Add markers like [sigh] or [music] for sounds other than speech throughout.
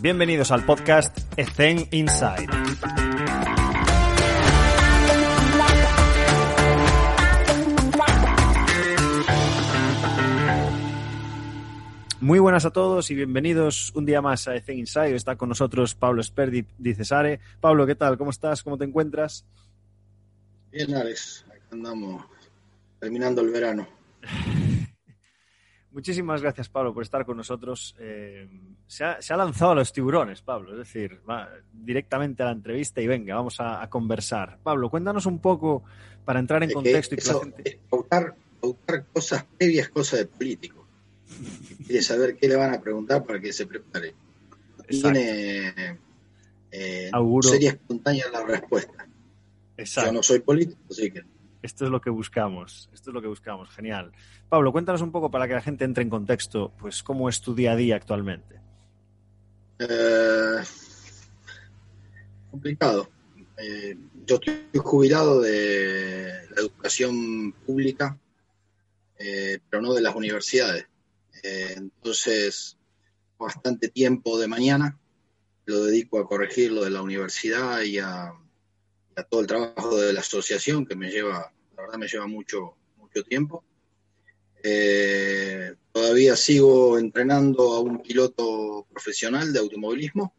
Bienvenidos al podcast Ethen Inside. Muy buenas a todos y bienvenidos un día más a Ethen Inside. Está con nosotros Pablo Sperdi di Cesare. Pablo, ¿qué tal? ¿Cómo estás? ¿Cómo te encuentras? Bien, Alex. Acá andamos terminando el verano. Muchísimas gracias, Pablo, por estar con nosotros. Eh, se, ha, se, ha, lanzado a los tiburones, Pablo, es decir, va directamente a la entrevista y venga, vamos a, a conversar. Pablo, cuéntanos un poco para entrar en contexto y que la gente... pautar, pautar cosas previas, cosas de político. Quiere saber qué le van a preguntar para que se prepare. Tiene eh, Auguro. sería espontánea la respuesta. Yo Exacto. no soy político, así que Esto es lo que buscamos. Esto es lo que buscamos. Genial. Pablo, cuéntanos un poco para que la gente entre en contexto, pues cómo es tu día a día actualmente. Eh, complicado. Eh, yo estoy jubilado de la educación pública, eh, pero no de las universidades. Entonces, bastante tiempo de mañana lo dedico a corregir lo de la universidad y a, todo el trabajo de la asociación, que me lleva, la verdad me lleva mucho, mucho tiempo. Eh, todavía sigo entrenando a un piloto profesional de automovilismo,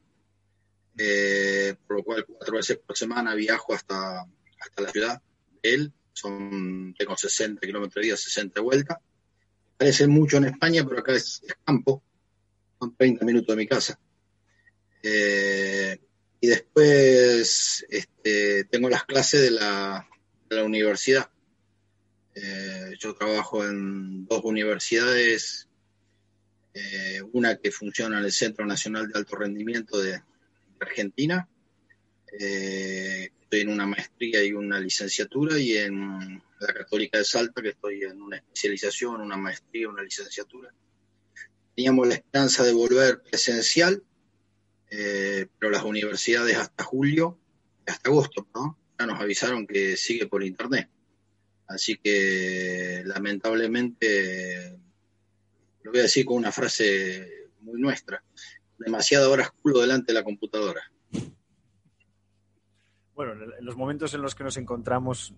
eh, por lo cual cuatro veces por semana viajo hasta, hasta la ciudad de él. Son, tengo 60 kilómetros de día, 60 vueltas. Parece mucho en España, pero acá es, es campo. Son 30 minutos de mi casa. Eh, y después este, tengo las clases de la, universidad. Eh, yo trabajo en dos universidades, eh, una que funciona en el Centro Nacional de Alto Rendimiento de, de Argentina. Eh, estoy en una maestría y una licenciatura y en la Católica de Salta, que estoy en una especialización, una maestría, una licenciatura. Teníamos la esperanza de volver presencial, eh, pero las universidades hasta julio, hasta agosto, ¿no? Ya nos avisaron que sigue por internet. Así que lamentablemente, lo voy a decir con una frase muy nuestra, demasiadas horas culo delante de la computadora. Bueno, en los momentos en los que nos encontramos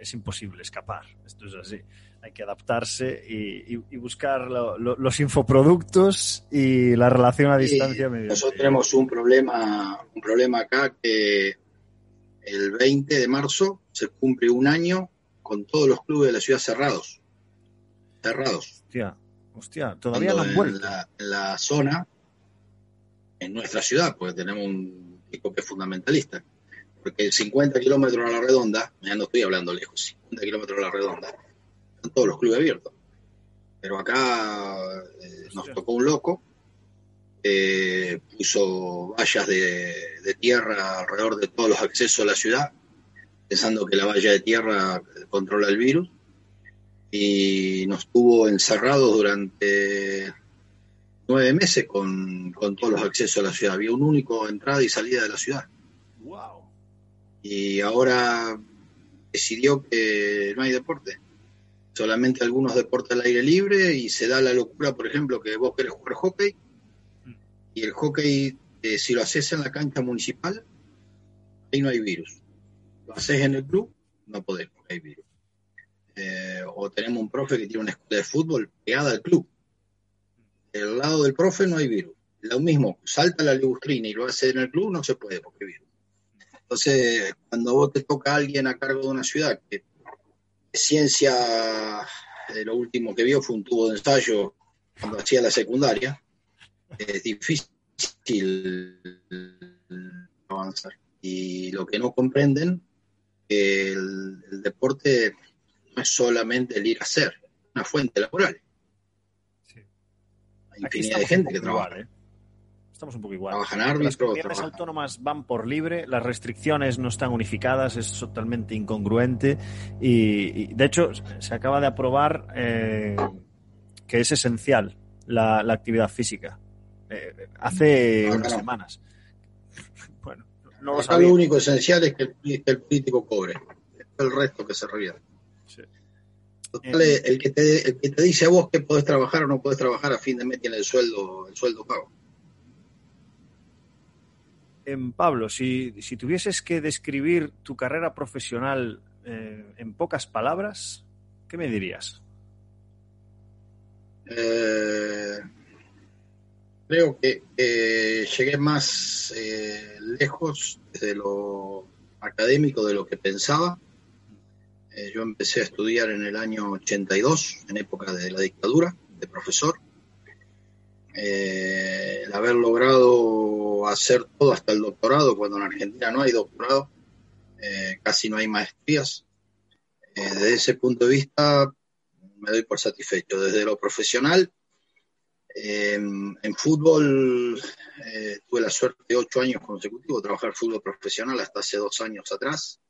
es imposible escapar. Esto es así. Hay que adaptarse y, y- y buscar lo- lo- los infoproductos y la relación a distancia. mediante- nosotros tenemos un problema, un problema acá que el 20 de marzo se cumple un año con todos los clubes de la ciudad cerrados. Cerrados. Hostia, hostia, todavía no han en vuelto. la, en la zona, en nuestra ciudad, porque tenemos un equipo que es fundamentalista. Porque 50 kilómetros a la redonda, ya no estoy hablando lejos, 50 kilómetros a la redonda, están todos los clubes abiertos. Pero acá eh, nos tocó un loco, eh, puso vallas de, de tierra alrededor de todos los accesos a la ciudad, pensando que la valla de tierra controla el virus, y nos tuvo encerrados durante nueve meses con, con todos los accesos a la ciudad. Había un único entrada y salida de la ciudad. Wow. Y ahora decidió que no hay deporte. Solamente algunos deportes al aire libre y se da la locura, por ejemplo, que vos querés jugar hockey y el hockey, eh, si lo haces en la cancha municipal, ahí no hay virus. Lo haces en el club, no podés porque hay virus. Eh, o tenemos un profe que tiene una escuela de fútbol pegada al club. Del lado del profe no hay virus. Lo mismo, salta la ligustrina y lo hace en el club, no se puede porque hay virus. Entonces, cuando vos te toca a alguien a cargo de una ciudad que ciencia, eh, lo último que vio fue un tubo de ensayo cuando hacía la secundaria, es difícil avanzar. Y lo que no comprenden, que el, el deporte no es solamente el ir a hacer, es una fuente laboral. Sí. Hay infinidad de gente que trabaja. igual, ¿eh? Estamos un poco igual. Las comunidades autónomas van por libre, las restricciones no están unificadas, es totalmente incongruente y, y, de hecho se acaba de aprobar eh, que es esencial la, la actividad física. Eh, hace Acá unas semanas. [laughs] Bueno, no lo Acá sabía. lo único esencial es que el, político cobre. El resto que se revierte. Sí. Total, Eh, el, que te, el que te dice a vos que podés trabajar o no podés trabajar a fin de mes tiene el sueldo, el sueldo pago. Pablo, si, tuvieses que describir tu carrera profesional eh, en pocas palabras, ¿qué me dirías? Eh, creo que llegué más lejos de lo académico de lo que pensaba. yo empecé a estudiar en el año 82, en época de la dictadura, de profesor eh, el haber logrado hacer todo hasta el doctorado, cuando en Argentina no hay doctorado, eh, casi no hay maestrías. Eh, desde ese punto de vista me doy por satisfecho. Desde lo profesional, en fútbol tuve la suerte de ocho años consecutivos trabajar fútbol profesional hasta hace dos años atrás.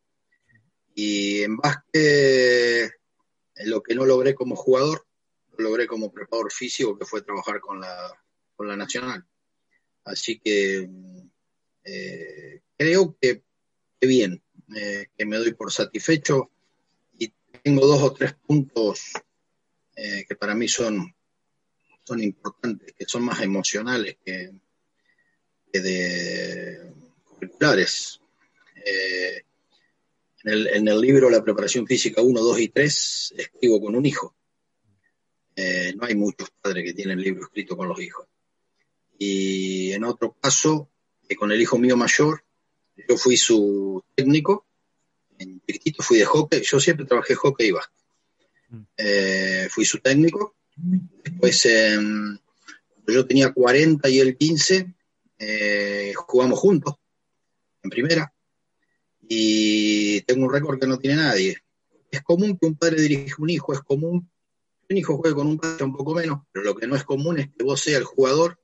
Y en básquet, lo que no logré como jugador, logré como preparador físico, que fue trabajar con la, con la Nacional. Así que eh, creo que, bien, eh, que me doy por satisfecho y tengo dos o tres puntos eh, que para mí son, son importantes, que son más emocionales que, de curriculares. En el, en, el, libro La preparación física 1, 2 y 3 escribo con un hijo. No hay muchos padres que tienen libro escrito con los hijos. Y en otro caso, eh, con el hijo mío mayor, yo fui su técnico. En chiquitito fui de hockey. Yo siempre trabajé hockey y básquet. Mm. Eh, fui su técnico. Después, em, cuando yo tenía 40 y él 15, jugamos juntos en primera. Y tengo un récord que no tiene nadie. Es común que un padre dirija un hijo, es común un hijo juegue con un padre un poco menos, pero lo que no es común es que vos seas el jugador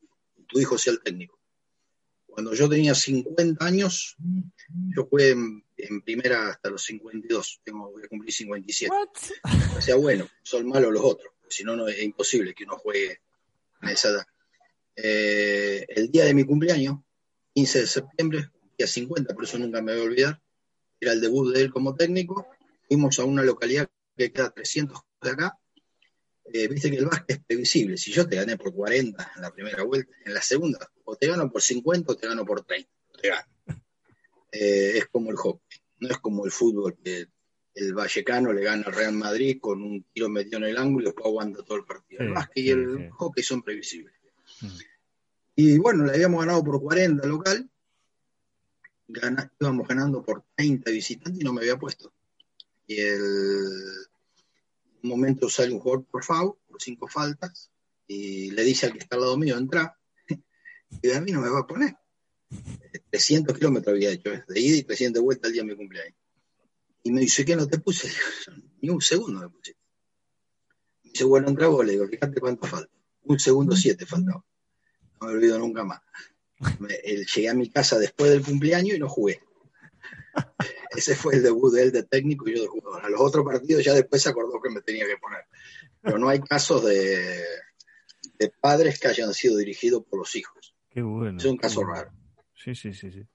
tu hijo sea el técnico. Cuando yo tenía 50 años, yo jugué en, primera hasta los 52, tengo, voy a cumplir 57. O sea, bueno, son malos los otros, si no, no es imposible que uno juegue en esa edad. Eh, el día de mi cumpleaños, 15 de septiembre, día 50, por eso nunca me voy a olvidar, era el debut de él como técnico, fuimos a una localidad que queda 300 de acá, eh, viste que el básquet es previsible. Si yo te gané por 40 en la primera vuelta, en la segunda, o te gano por 50 o te gano por 30. Te gano. Eh, es como el hockey, no es como el fútbol que el Vallecano le gana al Real Madrid con un tiro metido en el ángulo y después aguanta todo el partido. el básquet y el hockey son previsibles. Mm. Y bueno, le habíamos ganado por 40 local, íbamos ganando por 30 visitantes y no me había puesto. Y el momento sale un jugador por FAU, por cinco faltas, y le dice al que está al lado mío, entra, [laughs] y a mí no me va a poner. 300 kilómetros había hecho, ¿eh? de ida y 300 de vuelta al día de mi cumpleaños. Y me dice, ¿qué no te puse? [laughs] Ni un segundo me puse. Me dice, bueno, entra vos, le digo, fíjate cuánto falta. Un segundo siete faltaba. No me olvido nunca más. llegué a mi casa después del cumpleaños y no jugué. Ese fue el debut de él de técnico y yo de jugador. A los otros partidos ya después se acordó que me tenía que poner. Pero no hay casos de, padres que hayan sido dirigidos por los hijos. Qué bueno. Es un caso raro. Sí, sí, sí. sí.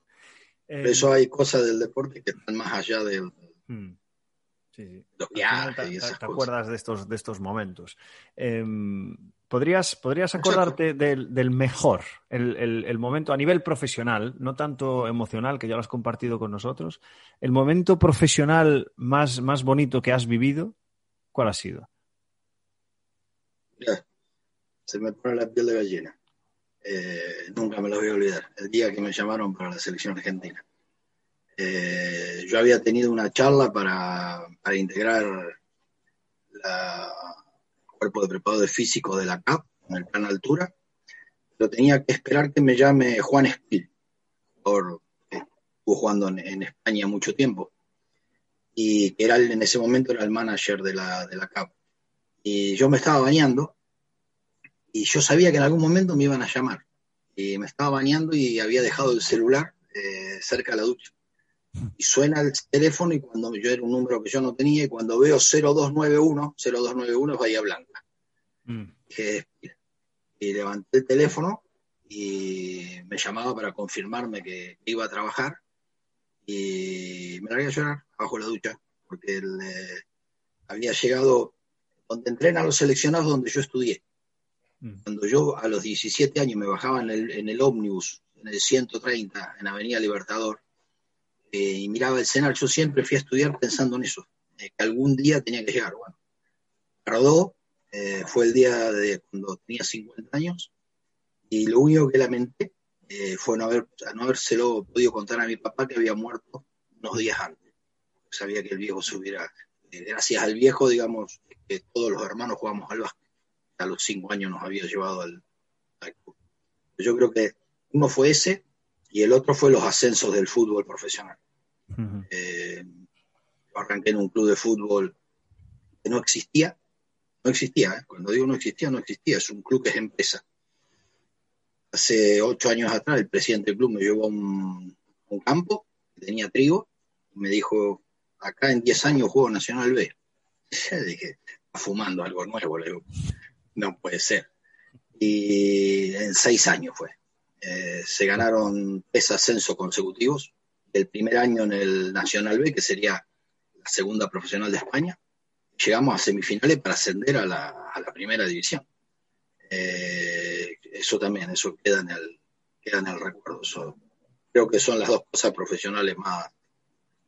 eso hay cosas del deporte que están más allá de hmm. sí, los viajes y esas te, acuerdas de estos, de estos momentos. Em, ¿Podrías, podrías acordarte del, mejor, el, momento a nivel profesional, no tanto emocional, que ya lo has compartido con nosotros, el momento profesional más, más bonito que has vivido, ¿cuál ha sido? se me pone la piel de gallina. Eh, nunca me lo voy a olvidar. El día que me llamaron para la selección argentina. Eh, yo había tenido una charla para, para integrar la, cuerpo de preparado de físico de la CAP, en el plan altura, pero tenía que esperar que me llame Juan Espil, por, estuvo jugando en, España mucho tiempo, y que era en ese momento era el manager de la, de la CAP. Y yo me estaba bañando, y yo sabía que en algún momento me iban a llamar. Y me estaba bañando y había dejado el celular eh, cerca de la ducha y suena el teléfono y cuando yo era un número que yo no tenía y cuando veo 0291, 0291 es Bahía Blanca. Mm. y levanté el teléfono y me llamaba para confirmarme que iba a trabajar y me largué a llorar bajo la ducha porque eh, había llegado donde entrenan los seleccionados donde yo estudié. Mm. Cuando yo a los 17 años me bajaba en el, en el ómnibus en el 130, en Avenida Libertador, eh, y miraba el cenar. Yo siempre fui a estudiar pensando en eso, que algún día tenía que llegar. Bueno, tardó, fue el día de cuando tenía 50 años, y lo único que lamenté fue no, haber, no habérselo podido contar a mi papá que había muerto unos días antes. Sabía que el viejo se hubiera, gracias al viejo, digamos, que todos los hermanos jugamos al básquet. A los cinco años nos había llevado al, club. Yo creo que uno fue ese y el otro fue los ascensos del fútbol profesional. Eh, yo arranqué en un club de fútbol que no existía, no existía, ¿eh? cuando digo no existía, no existía, es un club que es empresa. Hace ocho años atrás el presidente del club me llevó a un, un campo que tenía trigo y me dijo, acá en diez años juego Nacional B. [laughs] Yo dije, fumando algo nuevo, le digo, no puede ser. Y en seis años fue. Eh, se ganaron tres ascensos consecutivos. El primer año en el Nacional B, que sería la segunda profesional de España, llegamos a semifinales para ascender a la, primera división. Eh, eso también, eso queda en el, queda en el recuerdo. creo que son las dos cosas profesionales más,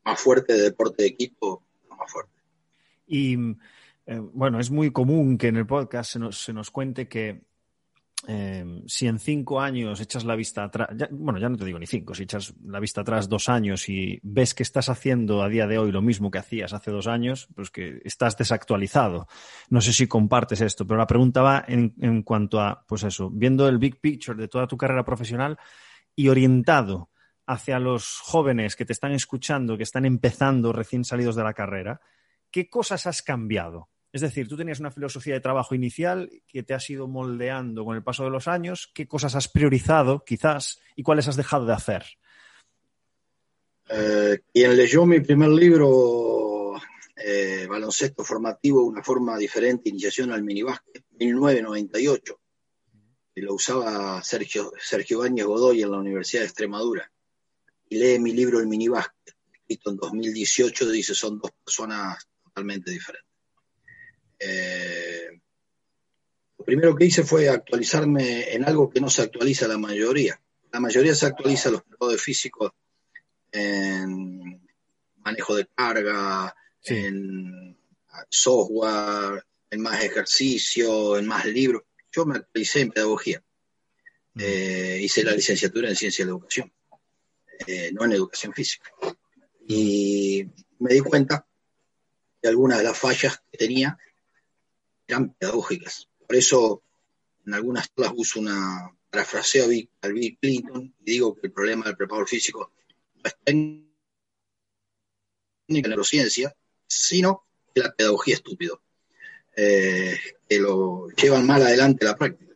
más fuertes de deporte de equipo, más fuertes. Y eh, bueno, es muy común que en el podcast se nos, cuente que eh, si en cinco años echas la vista atrás, bueno, ya no te digo ni cinco, si echas la vista atrás dos años y ves que estás haciendo a día de hoy lo mismo que hacías hace dos años, pues que estás desactualizado. No sé si compartes esto, pero la pregunta va en, en cuanto a, pues eso, viendo el big picture de toda tu carrera profesional y orientado hacia los jóvenes que te están escuchando, que están empezando recién salidos de la carrera, ¿qué cosas has cambiado? Es decir, tú tenías una filosofía de trabajo inicial que te has ido moldeando con el paso de los años. ¿Qué cosas has priorizado, quizás, y cuáles has dejado de hacer? Eh, quien leyó mi primer libro, eh, Baloncesto Formativo, una forma diferente, iniciación al minibásquet, 1998, y lo usaba Sergio, Sergio Báñez Godoy en la Universidad de Extremadura, y lee mi libro El minibásquet, escrito en 2018, dice, son dos personas totalmente diferente. Eh, lo primero que hice fue actualizarme en algo que no se actualiza la mayoría. La mayoría se actualiza los métodos físicos en manejo de carga, en software, en más ejercicio, en más libros. Yo me actualicé en pedagogía. Eh, hice la licenciatura en ciencia de la educación, eh, no en educación física. Y me di cuenta y algunas de las fallas que tenía eran pedagógicas. Por eso en algunas las uso una parafraseo al Bill Clinton y digo que el problema del preparador físico no es técnica en neurociencia, sino que la pedagogía estúpido, eh, que lo llevan mal adelante la práctica.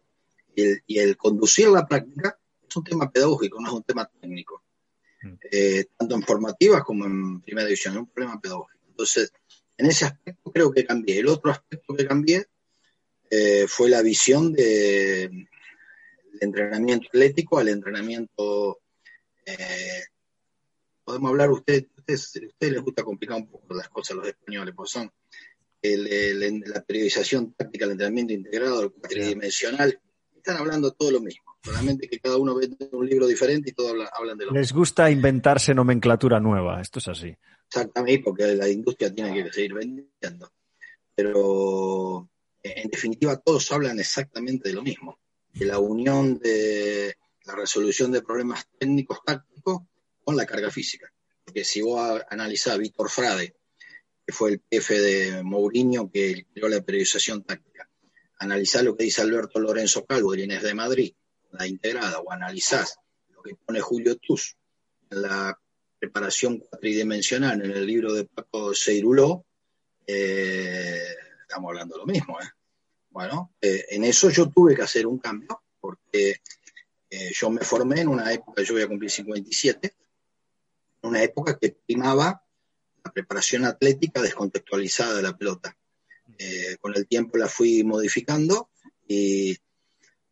Y el, y el, conducir la práctica es un tema pedagógico, no es un tema técnico. Mm. Eh, tanto en formativas como en primera división, es un problema pedagógico. Entonces, en ese aspecto creo que cambié. El otro aspecto que cambié eh, fue la visión de, entrenamiento atlético al entrenamiento. Eh, podemos hablar, usted, ustedes, ustedes les gusta complicar un poco las cosas los españoles, pues son la periodización táctica, el entrenamiento integrado, el tridimensional. Están hablando todo lo mismo, solamente que cada uno ve un libro diferente y todos hablan, de lo mismo. Les gusta inventarse nomenclatura nueva, esto es así. Exactamente, porque la industria tiene que seguir vendiendo. Pero en definitiva todos hablan exactamente de lo mismo, de la unión de la resolución de problemas técnicos tácticos con la carga física. Porque si vos analizás a Víctor Frade, que fue el jefe de Mourinho que creó la periodización táctica, analizás lo que dice Alberto Lorenzo Calvo de Inés de Madrid, la integrada, o analizás lo que pone Julio Tus en la preparación cuatridimensional en el libro de Paco Seiruló, eh, estamos hablando de lo mismo. ¿eh? Bueno, eh, en eso yo tuve que hacer un cambio, porque yo me formé en una época, yo voy a cumplir 57, en una época que primaba la preparación atlética descontextualizada de la pelota. con el tiempo la fui modificando y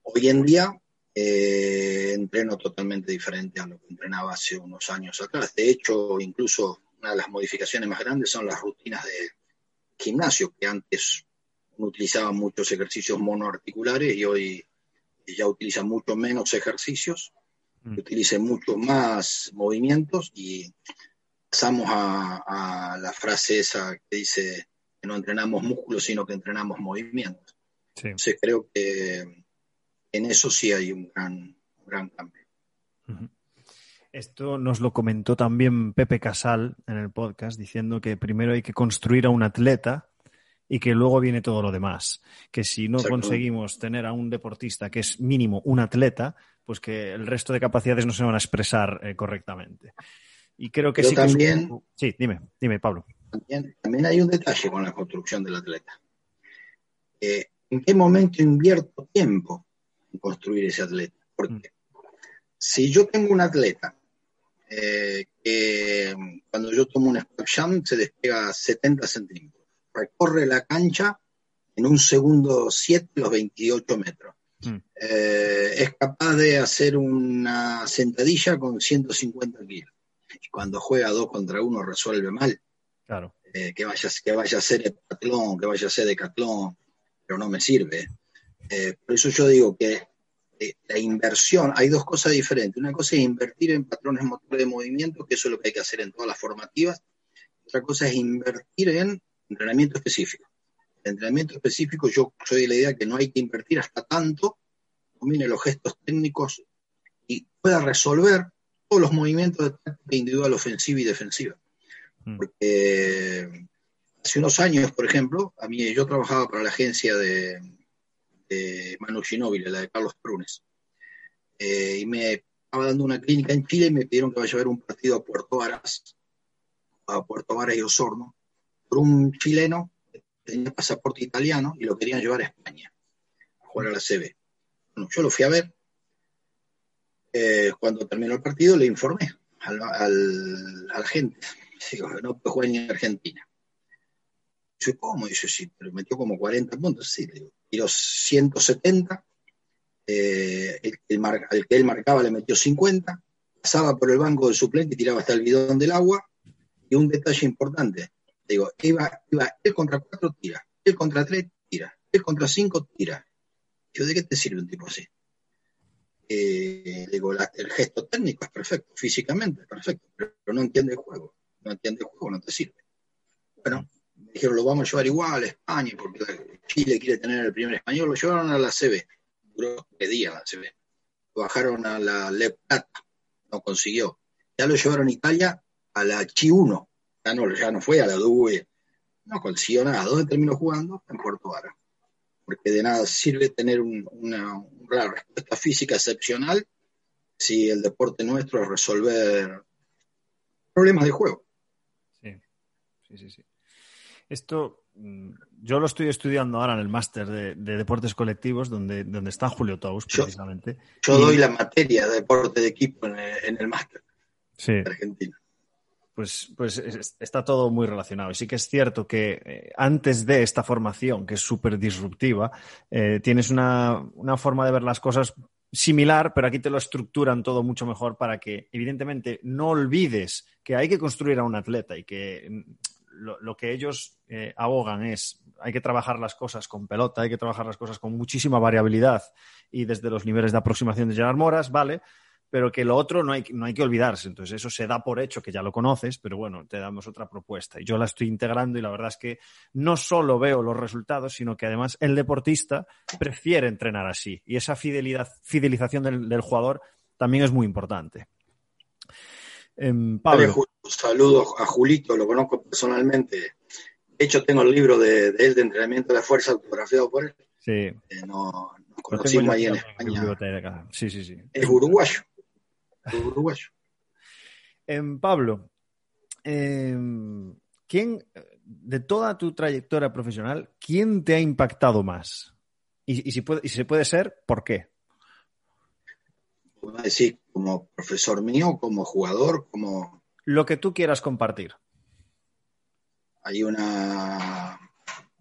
hoy en día eh, entreno totalmente diferente a lo que entrenaba hace unos años atrás. De hecho, incluso una de las modificaciones más grandes son las rutinas de gimnasio, que antes uno utilizaba muchos ejercicios monoarticulares y hoy ya utiliza mucho menos ejercicios que utilice mucho más movimientos y pasamos a, la frase esa que dice que no entrenamos músculos, sino que entrenamos movimientos. Entonces creo que en eso sí hay un gran, gran cambio. Esto nos lo comentó también Pepe Casal en el podcast, diciendo que primero hay que construir a un atleta y que luego viene todo lo demás. Que si no conseguimos tener a un deportista que es mínimo un atleta, pues que el resto de capacidades no se van a expresar eh, correctamente. Y creo que sí también, Sí, dime, dime, Pablo. También, hay un detalle con la construcción del atleta. ¿En qué momento invierto tiempo construir ese atleta? Porque mm. si yo tengo un atleta eh, que cuando yo tomo un jump se despega 70 centímetros, recorre la cancha en un segundo 7 los 28 metros. Mm. Eh, es capaz de hacer una sentadilla con 150 kilos y cuando juega dos contra uno resuelve mal. Claro. Eh, que, vaya, que vaya a ser heptatlón, que vaya a ser decatlón, pero no me sirve. Eh, por eso yo digo que eh, la inversión, hay dos cosas diferentes. Una cosa es invertir en patrones motores de movimiento, que eso es lo que hay que hacer en todas las formativas. Otra cosa es invertir en entrenamiento específico. El entrenamiento específico, yo soy de la idea que no hay que invertir hasta tanto, domine los gestos técnicos y pueda resolver los movimientos de táctica individual ofensiva y defensiva. Mm. Porque hace unos años, por ejemplo, a mí yo trabajaba para la agencia de, Manu Ginóbili, la de Carlos Prunes, eh, y me estaba dando una clínica en Chile y me pidieron que vaya a ver un partido a Puerto Varas, a Puerto Varas y Osorno, por un chileno que tenía pasaporte italiano y lo querían llevar a España, a jugar a la CB. Yo lo fui a ver, eh, cuando terminó el partido le informé al, a la gente. Digo, no puede jugar en Argentina. Dice, ¿cómo? Dice, sí, pero metió como 40 puntos. Sí, digo, tiró 170. Eh, el, que él marcaba le metió 50. Pasaba por el banco del suplente y tiraba hasta el bidón del agua. Y un detalle importante, digo, iba, iba él contra cuatro tira, él contra tres tira, él contra cinco tira. Digo, ¿de qué te sirve un tipo así? Eh, digo, el gesto técnico es perfecto, físicamente perfecto, pero no entiende el juego. No entiende el juego, no te sirve. Bueno, dijeron, lo vamos a llevar igual a España, porque Chile quiere tener el primer español. Lo llevaron a la CB, duró tres días la CB. Lo bajaron a la Le Plata, no consiguió. Ya lo llevaron a Italia a la Chi 1, ya no, ya no fue a la DUE, no consiguió nada. ¿Dónde terminó jugando? En Puerto Vara porque de nada sirve tener una, respuesta física excepcional si el deporte nuestro es resolver problemas de juego. Sí, sí, sí. Esto mm, yo lo estoy estudiando ahora en el máster de, deportes colectivos, donde, donde está Julio Tous, precisamente. Yo, doy la materia de deporte de equipo en el, máster de Argentina pues, pues está todo muy relacionado. Y sí que es cierto que eh, antes de esta formación, que es súper disruptiva, eh, tienes una, forma de ver las cosas similar, pero aquí te lo estructuran todo mucho mejor para que, evidentemente, no olvides que hay que construir a un atleta y que lo, que ellos eh, abogan es hay que trabajar las cosas con pelota, hay que trabajar las cosas con muchísima variabilidad y desde los niveles de aproximación de Gerard Moras, ¿vale? pero que lo otro no hay, no hay que olvidarse. Entonces, eso se da por hecho que ya lo conoces, pero bueno, te damos otra propuesta. Y yo la estoy integrando y la verdad es que no solo veo los resultados, sino que además el deportista prefiere entrenar así. Y esa fidelidad, fidelización del, jugador también es muy importante. Eh, Pablo. Saludos a Julito, lo conozco personalmente. De hecho, tengo el libro de, él de entrenamiento de fuerza autografiado por él. Sí. Eh, nos conocimos ahí en España. Sí, sí, sí. Es uruguayo uruguayo. Em, Pablo, em, ¿quién, de toda tu trayectoria profesional, quién te ha impactado más? Y, si, puede, y si se puede ser, ¿por qué? Puedo decir, como profesor mío, como jugador, como... Lo que tú quieras compartir. Hay una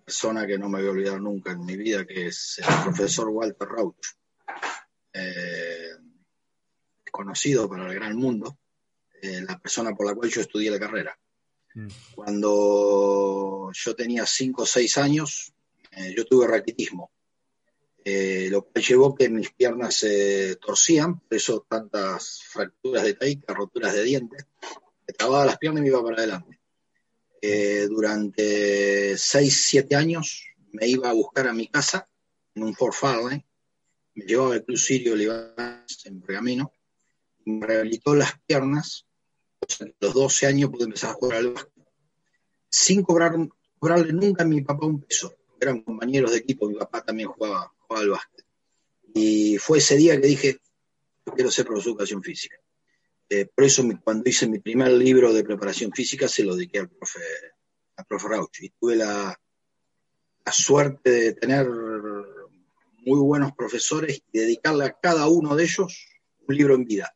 persona que no me voy a olvidar nunca en mi vida, que es el profesor Walter Rauch. Eh, conocido para el gran mundo, eh, la persona por la cual yo estudié la carrera. Mm. Cuando yo tenía 5 o 6 años, eh, yo tuve raquitismo. Eh, lo que llevó que mis piernas se torcían, por eso tantas fracturas de taíca, roturas de dientes, me trababa las piernas y me iba para adelante. Eh, durante 6, 7 años me iba a buscar a mi casa en un Ford Fairlane, me llevaba al Club Sirio Libanés en Pergamino, me rehabilitó las piernas, a los 12 años pude empezar a jugar al básquet, sin cobrar, cobrarle nunca a mi papá un peso, eran compañeros de equipo, mi papá también jugaba al básquet. Y fue ese día que dije, yo quiero ser profesor de educación física. Eh, por eso cuando hice mi primer libro de preparación física se lo dediqué al profe, al profe Rauch. Y tuve la, la suerte de tener muy buenos profesores y dedicarle a cada uno de ellos un libro en vida.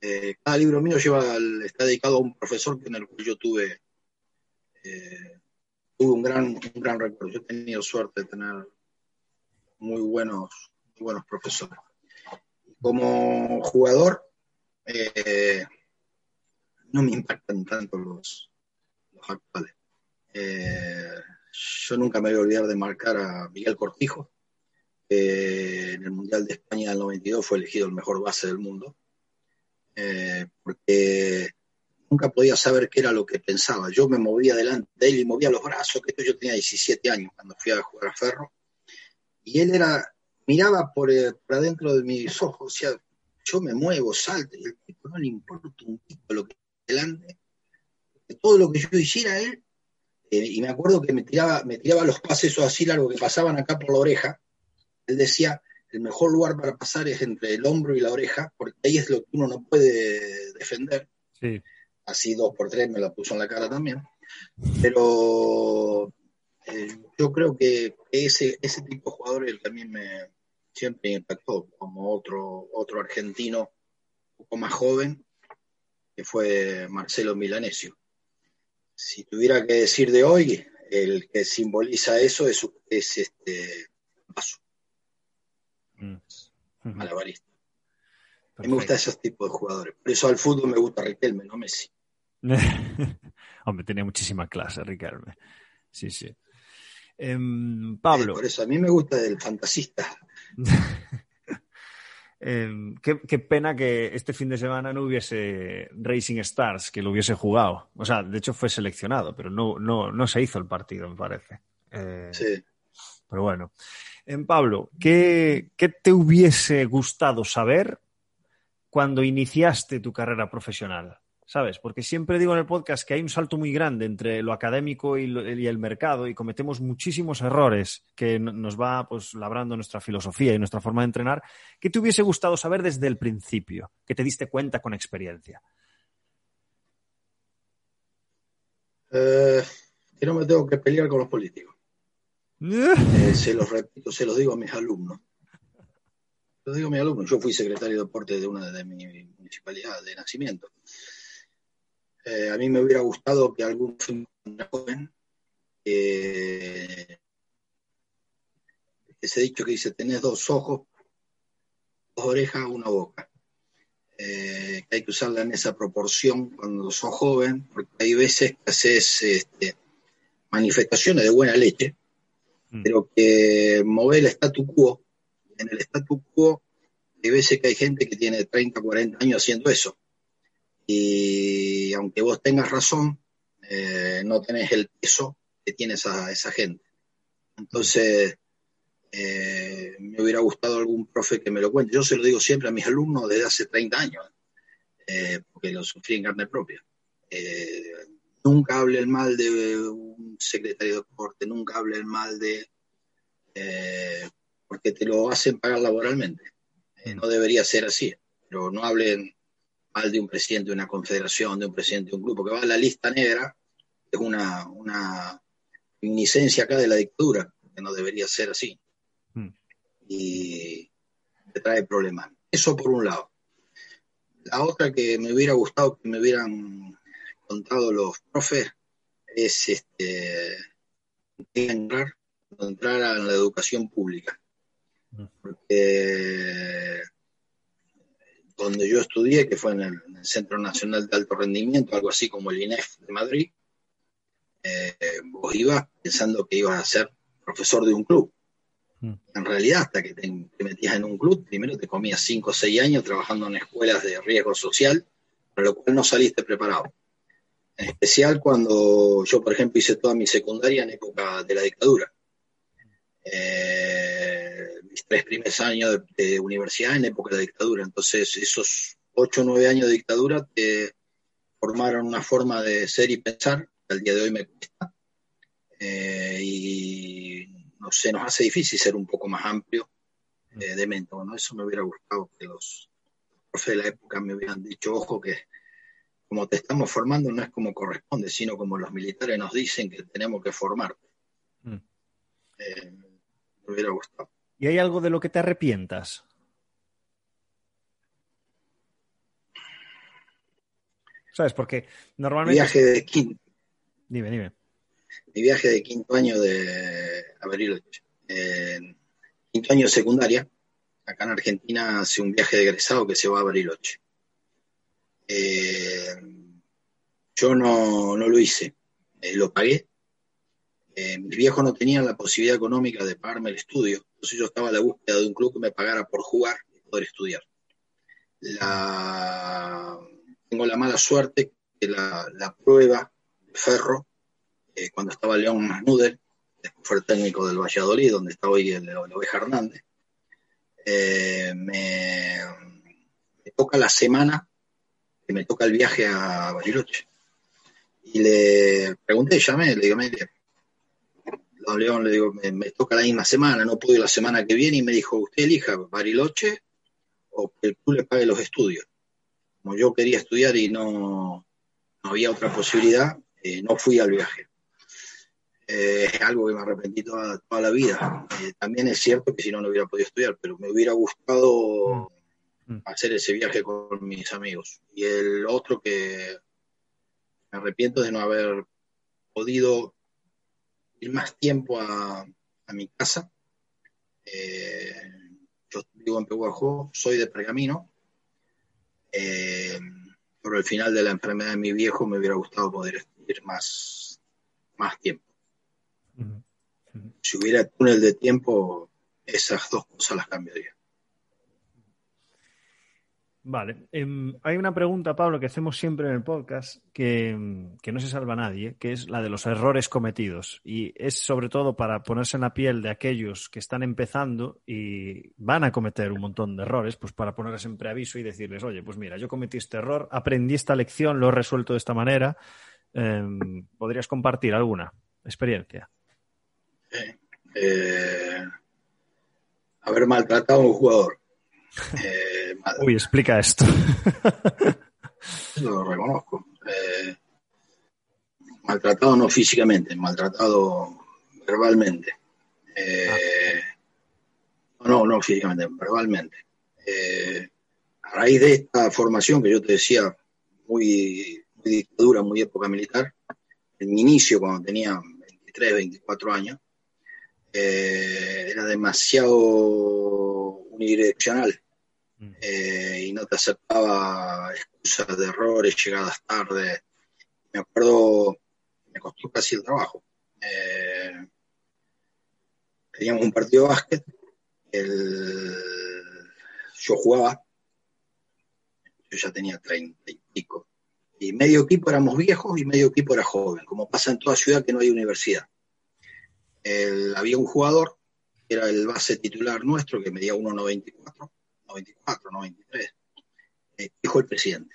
Eh, cada libro mío lleva, está dedicado a un profesor en el cual yo tuve, eh, tuve un gran, un gran recuerdo. Yo he tenido suerte de tener muy buenos, buenos profesores. Como jugador, eh, no me impactan tanto los, los actuales. Eh, yo nunca me voy a olvidar de marcar a Miguel Cortijo, que en el Mundial de España del 92 fue elegido el mejor base del mundo, eh, porque nunca podía saber qué era lo que pensaba. Yo me movía delante de él y movía los brazos, que yo tenía 17 años cuando fui a jugar a Ferro, y él era, miraba por, eh, por adentro de mis ojos, o sea, yo me muevo, salto, y el tipo no le importa un pico lo que delante, todo lo que yo hiciera él, eh, y me acuerdo que me tiraba, me tiraba los pases o así largos que pasaban acá por la oreja, él decía, el mejor lugar para pasar es entre el hombro y la oreja, porque ahí es lo que uno no puede defender. Sí. Así dos por tres me lo puso en la cara también. Pero eh, yo creo que ese, ese tipo de jugador es el que a mí me siempre impactó, como otro, otro argentino un poco más joven, que fue Marcelo Milanesio. Si tuviera que decir de hoy, el que simboliza eso es, es este paso. Mm. Malabarista. me gusta esos tipos de jugadores. Por eso al fútbol me gusta Riquelme, no Messi. [laughs] Hombre, tenía muchísima clase Riquelme. Sí, sí. Em, Pablo. por eso a mí me gusta el fantasista. [laughs] Em, qué, pena que este fin de semana no hubiese Racing Stars, que lo hubiese jugado. O sea, de hecho fue seleccionado, pero no, no, no se hizo el partido, me parece. Eh, sí. Pero bueno. Em, Pablo, ¿qué, ¿qué te hubiese gustado saber cuando iniciaste tu carrera profesional? ¿Sabes? Porque siempre digo en el podcast que hay un salto muy grande entre lo académico y, el mercado y cometemos muchísimos errores que nos va pues labrando nuestra filosofía y nuestra forma de entrenar. ¿Qué te hubiese gustado saber desde el principio? Que te diste cuenta con experiencia. Eh, que no me tengo que pelear con los políticos. [laughs] Eh, se los repito, se los digo a mis alumnos. Se los digo a mis alumnos. Yo fui secretario de deporte de una de mis municipalidades de nacimiento. Eh, a mí me hubiera gustado que algún joven eh, ese dicho que dice, tenés dos ojos, dos orejas, una boca. Eh, que hay que usarla en esa proporción cuando sos joven, porque hay veces que haces este, manifestaciones de buena leche, mm. pero que mover el statu quo, en el statu quo hay veces que hay gente que tiene 30, 40 años haciendo eso y aunque vos tengas razón, eh, no tenés el peso que tiene esa, esa gente. Entonces, eh, me hubiera gustado algún profe que me lo cuente. Yo se lo digo siempre a mis alumnos desde hace 30 años, eh, porque lo sufrí en carne propia. nunca hable el mal de un secretario de deporte, nunca hable el mal de... porque te lo hacen pagar laboralmente. no debería ser así, pero no hablen mal de un presidente de una confederación, de un presidente de un grupo, que va a la lista negra, es una, una acá de la dictadura, que no debería ser así. Hmm. Y te trae problemas. Eso por un lado. La otra que me hubiera gustado que me hubieran contado los profes es este entrar, entrar en la educación pública. Hmm. Porque donde yo estudié, que fue en el, Centro Nacional de Alto Rendimiento, algo así como el INEF de Madrid, eh, vos ibas pensando que ibas a ser profesor de un club. Mm. En realidad, hasta que te, metías en un club, primero te comías 5 o 6 años trabajando en escuelas de riesgo social, para lo cual no saliste preparado. En especial cuando yo, por ejemplo, hice toda mi secundaria en época de la dictadura. Eh, mis tres primeros años de, universidad en época de la dictadura. Entonces, esos 8 o 9 años de dictadura te formaron una forma de ser y pensar que al día de hoy me cuesta. Eh, y no sé, nos hace difícil ser un poco más amplio eh, de mente. Bueno, eso me hubiera gustado que los profes de la época me hubieran dicho, ojo, que como te estamos formando no es como corresponde, sino como los militares nos dicen que tenemos que formarte. Mm. Eh, me hubiera gustado. ¿Y hay algo de lo que te arrepientas? ¿Sabes? Porque normalmente. Viaje de quinto. Dime, dime. Mi viaje de quinto año de Bariloche. quinto año de secundaria. Acá en Argentina hace un viaje de egresado que se va a Bariloche. Eh, yo no, lo hice, eh, lo pagué. Eh, mis viejos no tenían la posibilidad económica de pagarme el estudio, entonces yo estaba a la búsqueda de un club que me pagara por jugar y poder estudiar. Tengo la mala suerte que la, prueba de ferro, cuando estaba León Masnudel, después fue el técnico del Valladolid, donde está hoy el, el Oveja Hernández, me toca la semana que me toca el viaje a Bariloche. Y le pregunté, llamé, le digo, mire, don León, le digo, me, toca la misma semana, no puedo ir la semana que viene, y me dijo, usted elija Bariloche o que el club le pague los estudios. Como yo quería estudiar y no, había otra posibilidad, eh, no fui al viaje. Eh, es algo que me arrepentí toda, la vida. Eh, también es cierto que si no, no hubiera podido estudiar, pero me hubiera gustado Mm. hacer ese viaje con mis amigos. Y el otro que me arrepiento de no haber podido ir más tiempo a, mi casa. Eh, yo vivo en Pehuajó, soy de Pergamino. Eh, por el final de la enfermedad de mi viejo me hubiera gustado poder ir más, más tiempo. Si hubiera túnel de tiempo, esas dos cosas las cambiaría. Vale. Em, hay una pregunta, Pablo, que hacemos siempre en el podcast em, que, no se salva nadie, que es la de los errores cometidos. Y es sobre todo para ponerse en la piel de aquellos que están empezando y van a cometer un montón de errores, pues para ponerles en preaviso y decirles, oye, pues mira, yo cometí este error, aprendí esta lección, lo he resuelto de esta manera. Em, ¿Podrías compartir alguna experiencia? Eh, haber maltratado a un jugador. Eh, Uy, explica esto. lo reconozco. Eh, maltratado no físicamente, maltratado verbalmente. Eh, no, no físicamente, verbalmente. a raíz de esta formación que yo te decía, muy, muy dictadura, muy época militar, en mi inicio, cuando tenía 23, 24 años, era demasiado unidireccional. Mm. Eh, y no te aceptaba excusas de errores, llegadas tarde. Me acuerdo, me costó casi el trabajo. Eh, teníamos un partido de básquet, yo jugaba, yo ya tenía treinta y pico, y medio equipo éramos viejos y medio equipo era joven, como pasa en toda ciudad que no hay universidad. había un jugador, que era el base titular nuestro, que medía 1,94, 94, 93, eh, dijo el presidente.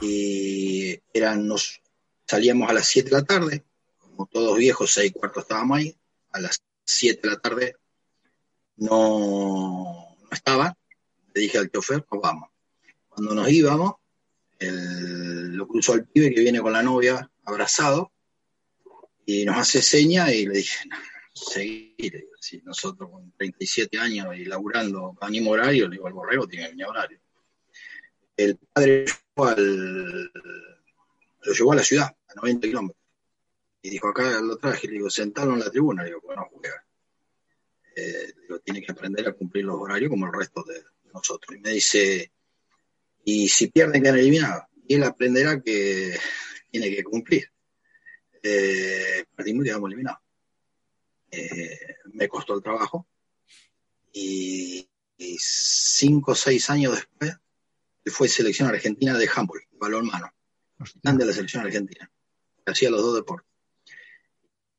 Y eran, nos salíamos a las 7 de la tarde, como todos viejos, 6 y cuarto estábamos ahí, a las 7 de la tarde no, no estaba, le dije al chofer, pues vamos. Cuando nos íbamos, lo cruzó el pibe que viene con la novia abrazado y nos hace seña y le dije, seguir. Si nosotros con 37 años y laburando a horario, le digo, al borrego tiene mi horario. El padre lo llevó a la ciudad, a 90 kilómetros. Y dijo, acá lo traje, le digo, sentalo en la tribuna, le digo, bueno, juega. Eh, digo, tiene que aprender a cumplir los horarios como el resto de nosotros. Y me dice, y si pierden, quedan eliminados. Y él aprenderá que tiene que cumplir. Eh, perdimos y quedamos eliminados. Eh, me costó el trabajo y, cinco o seis años después fue selección argentina de handball, balonmano, de la selección argentina, hacía los dos deportes.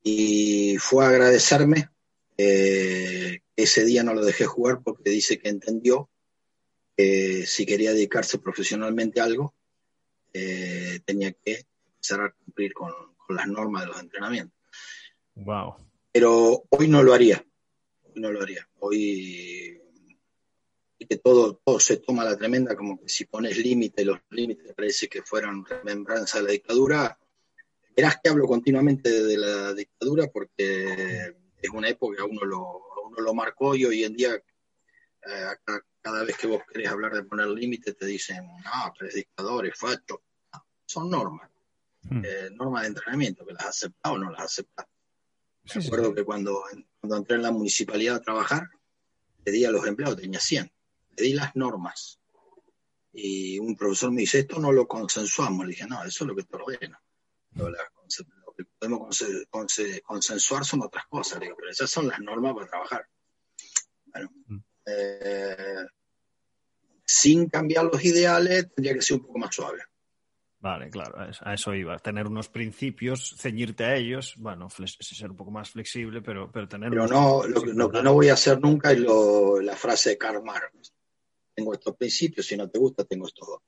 Y fue a agradecerme, eh, ese día no lo dejé jugar porque dice que entendió que si quería dedicarse profesionalmente a algo, eh, tenía que empezar a cumplir con, con las normas de los entrenamientos. Wow. Pero hoy no lo haría. Hoy no lo haría. Hoy que todo, todo se toma la tremenda, como que si pones límites, los límites parece que fueran remembranza de la dictadura. Verás que hablo continuamente de la dictadura porque es una época que a uno lo, uno lo marcó y hoy en día eh, cada, vez que vos querés hablar de poner límites te dicen, no, pero es dictador, es facho. son normas, hmm. eh, normas de entrenamiento, que las aceptás o no las aceptás. Me acuerdo que cuando, cuando entré en la municipalidad a trabajar, pedí a los empleados, tenía 100, pedí las normas. Y un profesor me dice, esto no lo consensuamos. Le dije, no, eso es lo que te ordena. Lo, que podemos consensuar son otras cosas. digo, pero esas son las normas para trabajar. Bueno, mm. eh, sin cambiar los ideales, tendría que ser un poco más suave. Vale, claro, a eso iba. Tener unos principios, ceñirte a ellos, bueno, ser un poco más flexible, pero, pero tener... Pero no, lo, que no voy a hacer nunca es la frase de Karl Marx. Tengo estos principios, si no te gusta, tengo estos [laughs] dos.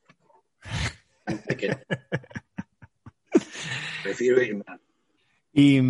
Prefiero irme. Y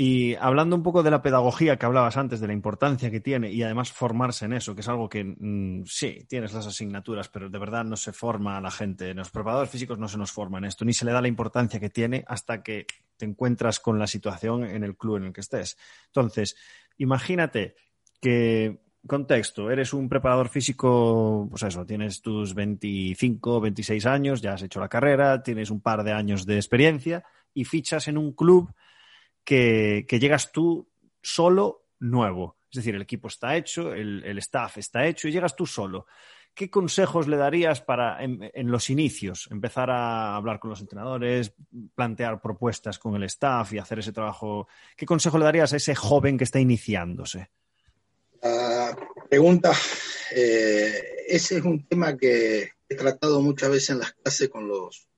y hablando un poco de la pedagogía que hablabas antes, de la importancia que tiene y además formarse en eso, que es algo que mm, sí, tienes las asignaturas, pero de verdad no se forma a la gente. Los preparadores físicos no se nos forman en esto, ni se le da la importancia que tiene hasta que te encuentras con la situación en el club en el que estés. Entonces, imagínate que contexto, eres un preparador físico, pues eso, tienes tus 25, 26 años, ya has hecho la carrera, tienes un par de años de experiencia y fichas en un club que, llegas tú solo nuevo. Es decir, el equipo está hecho, el, staff está hecho y llegas tú solo. ¿Qué consejos le darías para en, los inicios? Empezar a hablar con los entrenadores, plantear propuestas con el staff y hacer ese trabajo. ¿Qué consejo le darías a ese joven que está iniciándose? pregunta, eh, ese es un tema que he tratado muchas veces en las clases con los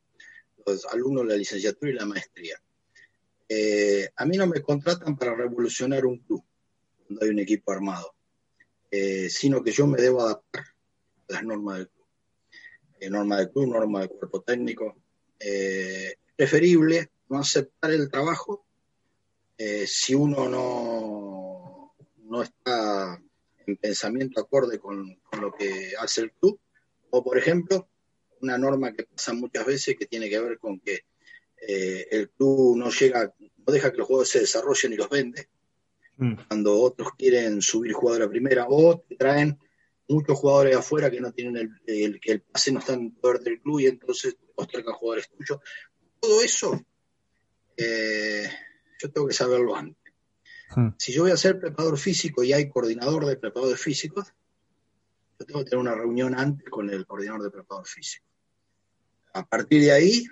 alumnos de la licenciatura y la maestría. Eh, a mí no me contratan para revolucionar un club cuando hay un equipo armado, eh, sino que yo me debo adaptar a las normas del club. Eh, norma del club, norma del cuerpo técnico. preferible no aceptar el trabajo si uno no, no está en pensamiento acorde con, con lo que hace el club. O, por ejemplo, una norma que pasa muchas veces que tiene que ver con que eh, el club no llega, no deja que los jugadores se desarrollen y los vende. Mm. Cuando otros quieren subir jugadores a primera o te traen muchos jugadores afuera que no tienen el, que el pase no está en poder del club y entonces postergan jugadores tuyos. Todo eso eh, yo tengo que saberlo antes. Mm. Si yo voy a ser preparador físico y hay coordinador de preparadores físicos, yo tengo que tener una reunión antes con el coordinador de preparador físico. A partir de ahí,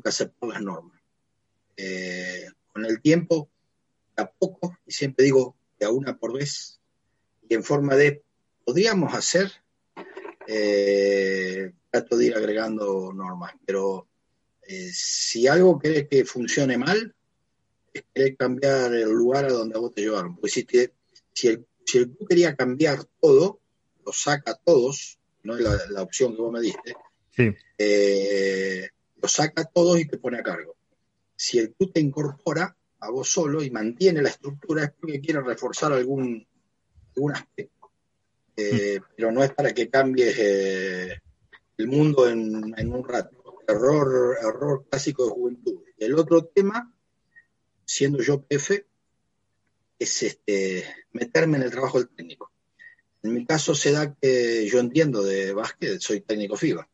que aceptar las normas. Eh, con el tiempo, a poco, y siempre digo que a una por vez, y en forma de, podríamos hacer, eh, trato de ir agregando normas, pero eh, si algo cree que funcione mal, es querer cambiar el lugar a donde a vos te llevaron. Porque si, si, el, si el quería cambiar todo, lo saca a todos, no es la, opción que vos me diste, sí saca a todos y te pone a cargo. Si el club te incorpora a vos solo y mantiene la estructura es porque quiere reforzar algún, algún aspecto. Eh, mm. Pero no es para que cambies eh, el mundo en, un rato. Error, error clásico de juventud. El otro tema, siendo yo PF, es este, meterme en el trabajo del técnico. En mi caso se da que yo entiendo de básquet, soy técnico FIBA.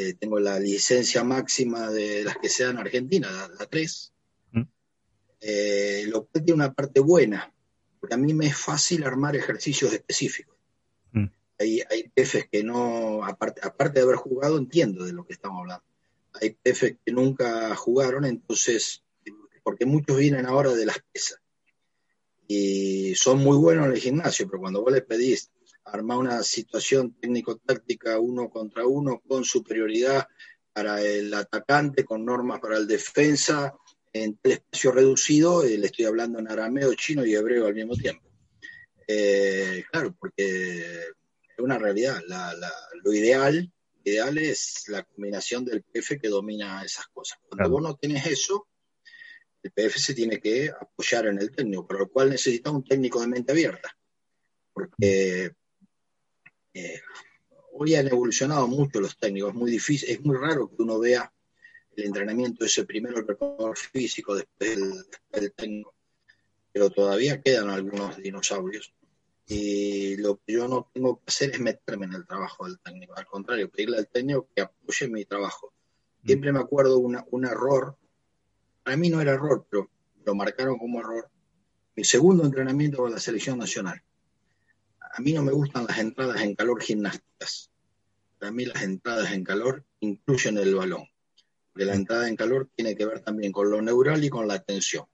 Eh, tengo la licencia máxima de las que sean Argentina, la, 3, mm. eh, lo cual tiene una parte buena, porque a mí me es fácil armar ejercicios específicos. Mm. Hay, hay que no, aparte, aparte de haber jugado, entiendo de lo que estamos hablando. Hay jefes que nunca jugaron, entonces, porque muchos vienen ahora de las pesas. y son muy buenos en el gimnasio, pero cuando vos les pedís armar una situación técnico-táctica uno contra uno con superioridad para el atacante, con normas para el defensa, en el espacio reducido, eh, le estoy hablando en arameo, chino y hebreo al mismo tiempo. Eh, claro, porque es una realidad. lo ideal, ideal es la combinación del PF que domina esas cosas. Cuando vos no tienes eso, el PF se tiene que apoyar en el técnico, por lo cual necesita un técnico de mente abierta. Porque eh, hoy han evolucionado mucho los técnicos, es muy difícil, es muy raro que uno vea el entrenamiento ese primero el preparador físico, después el, técnico, pero todavía quedan algunos dinosaurios. Y lo que yo no tengo que hacer es meterme en el trabajo del técnico, al contrario, pedirle al técnico que apoye mi trabajo. Siempre me acuerdo una, un error, para mí no era error, pero lo marcaron como error, mi segundo entrenamiento con la selección nacional. A mí no me gustan las entradas en calor gimnásticas. Para mí las entradas en calor incluyen el balón de la entrada en calor tiene que ver también con lo neural y con la tensión.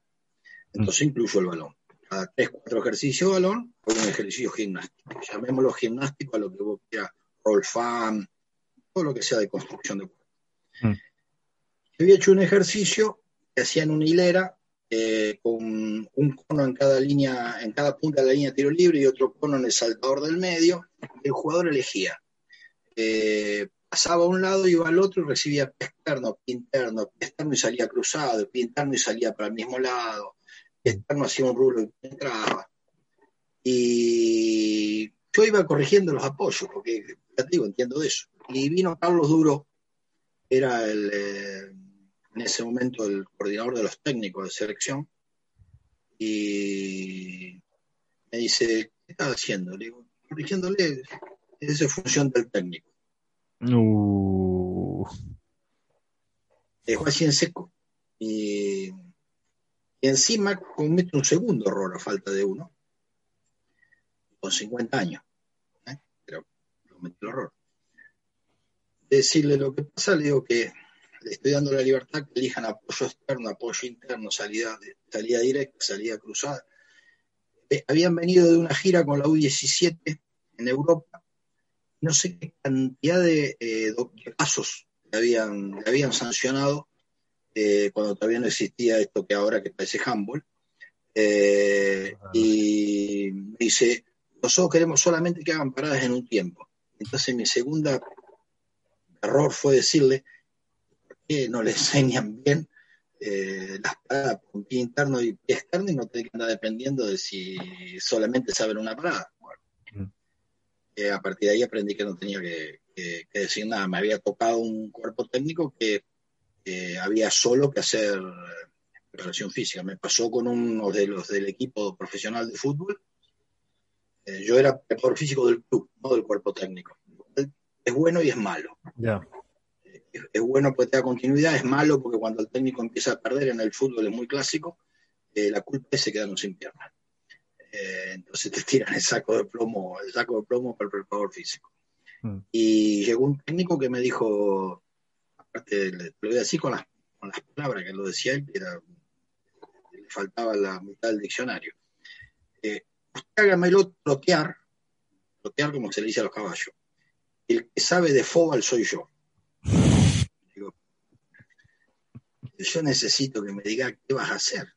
Entonces incluyo el balón. Cada tres, cuatro ejercicios balón, un ejercicio gimnástico. Llamémoslo gimnástico a lo que vos quieras, roll fan, todo lo que sea de construcción de cuerpo. Mm. Había hecho un ejercicio que hacía en una hilera eh, con un cono en cada línea, en cada punta de la línea de tiro libre y otro cono en el saltador del medio. El jugador elegía eh, pasaba a un lado, iba al otro y recibía pie externo, pie interno, pie externo y salía cruzado, pie interno y salía para el mismo lado, pie externo hacía un rulo y entraba. Y yo iba corrigiendo los apoyos, porque ya te digo, entiendo de eso. Y vino Carlos Duro, era el, eh, en ese momento el coordinador de los técnicos de selección, y me dice, ¿qué estás haciendo? Le digo, corrigiéndole, esa es función del técnico. Uh. Dejó así en seco. Y, encima comete un segundo error a falta de uno. Con 50 años. ¿eh? Pero comete el error. Decirle lo que pasa, le digo que le estoy dando la libertad que elijan apoyo externo, apoyo interno, salida, salida directa, salida cruzada. Eh, habían venido de una gira con la U17 en Europa no sé qué cantidad de, eh, casos le habían, habían sancionado eh, cuando todavía no existía esto que ahora que parece handball. Eh, y me dice, nosotros queremos solamente que hagan paradas en un tiempo. Entonces mi segunda error fue decirle, ¿por qué no le [laughs] enseñan bien las paradas con pie interno y pie externo y no tienen que andar dependiendo de si solamente saben una parada? a partir de ahí aprendí que no tenía que, decir nada. Me había tocado un cuerpo técnico que había solo que hacer preparación física. Me pasó con uno de los del equipo profesional de fútbol. Eh, yo era preparador físico del club, no del cuerpo técnico. Es bueno y es malo. Es, bueno porque te da continuidad, es malo porque cuando el técnico empieza a perder en el fútbol es muy clásico, eh, la culpa es que se quedan sin piernas. Eh, entonces te tiran el saco de plomo, el saco de plomo para el preparador físico. Mm. Y llegó un técnico que me dijo, aparte, lo voy a decir con las, con las palabras que lo decía él, que era, le faltaba la mitad del diccionario. Eh, usted hágamelo trotear, trotear como se le dice a los caballos. El que sabe de fóbal soy yo. Yo necesito que me diga qué vas a hacer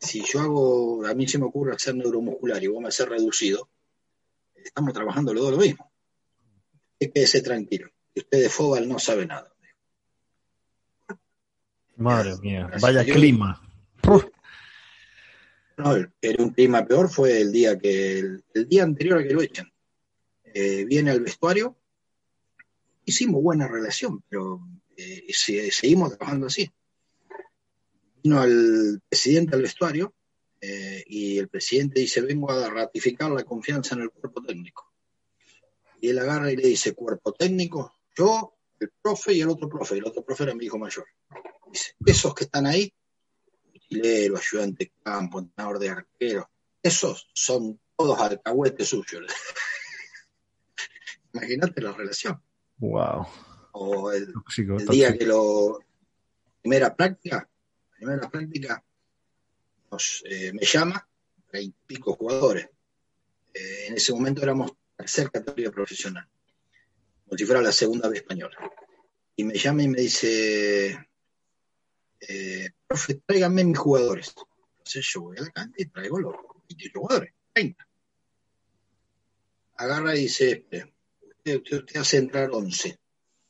si yo hago, a mí se me ocurre hacer neuromuscular y vos me haces reducido, estamos trabajando los dos lo mismo. Quédese tranquilo, usted de Fobal no sabe nada. Madre mía, vaya clima. No, era un clima peor fue el día que el, día anterior a que lo echan. Eh, viene al vestuario, hicimos buena relación, pero eh, seguimos trabajando así vino al presidente al vestuario eh, y el presidente dice, vengo a ratificar la confianza en el cuerpo técnico. Y él agarra y le dice, cuerpo técnico, yo, el profe y el otro profe. Y el otro profe era mi hijo mayor. Dice, esos que están ahí, utilero, ayudante de campo, entrenador de arquero, esos son todos alcahuetes suyos. [laughs] Imagínate la relación. Wow. O el, día que lo primera práctica, primera práctica, eh, me llama, hay pico jugadores. Eh, en ese momento éramos tercer categoría profesional, como si fuera la segunda vez española. Y me llama y me dice, eh, profe, tráigame mis jugadores. Entonces yo voy a la cancha y traigo los 28 jugadores, 30. Agarra y dice, usted, usted, hace entrar 11.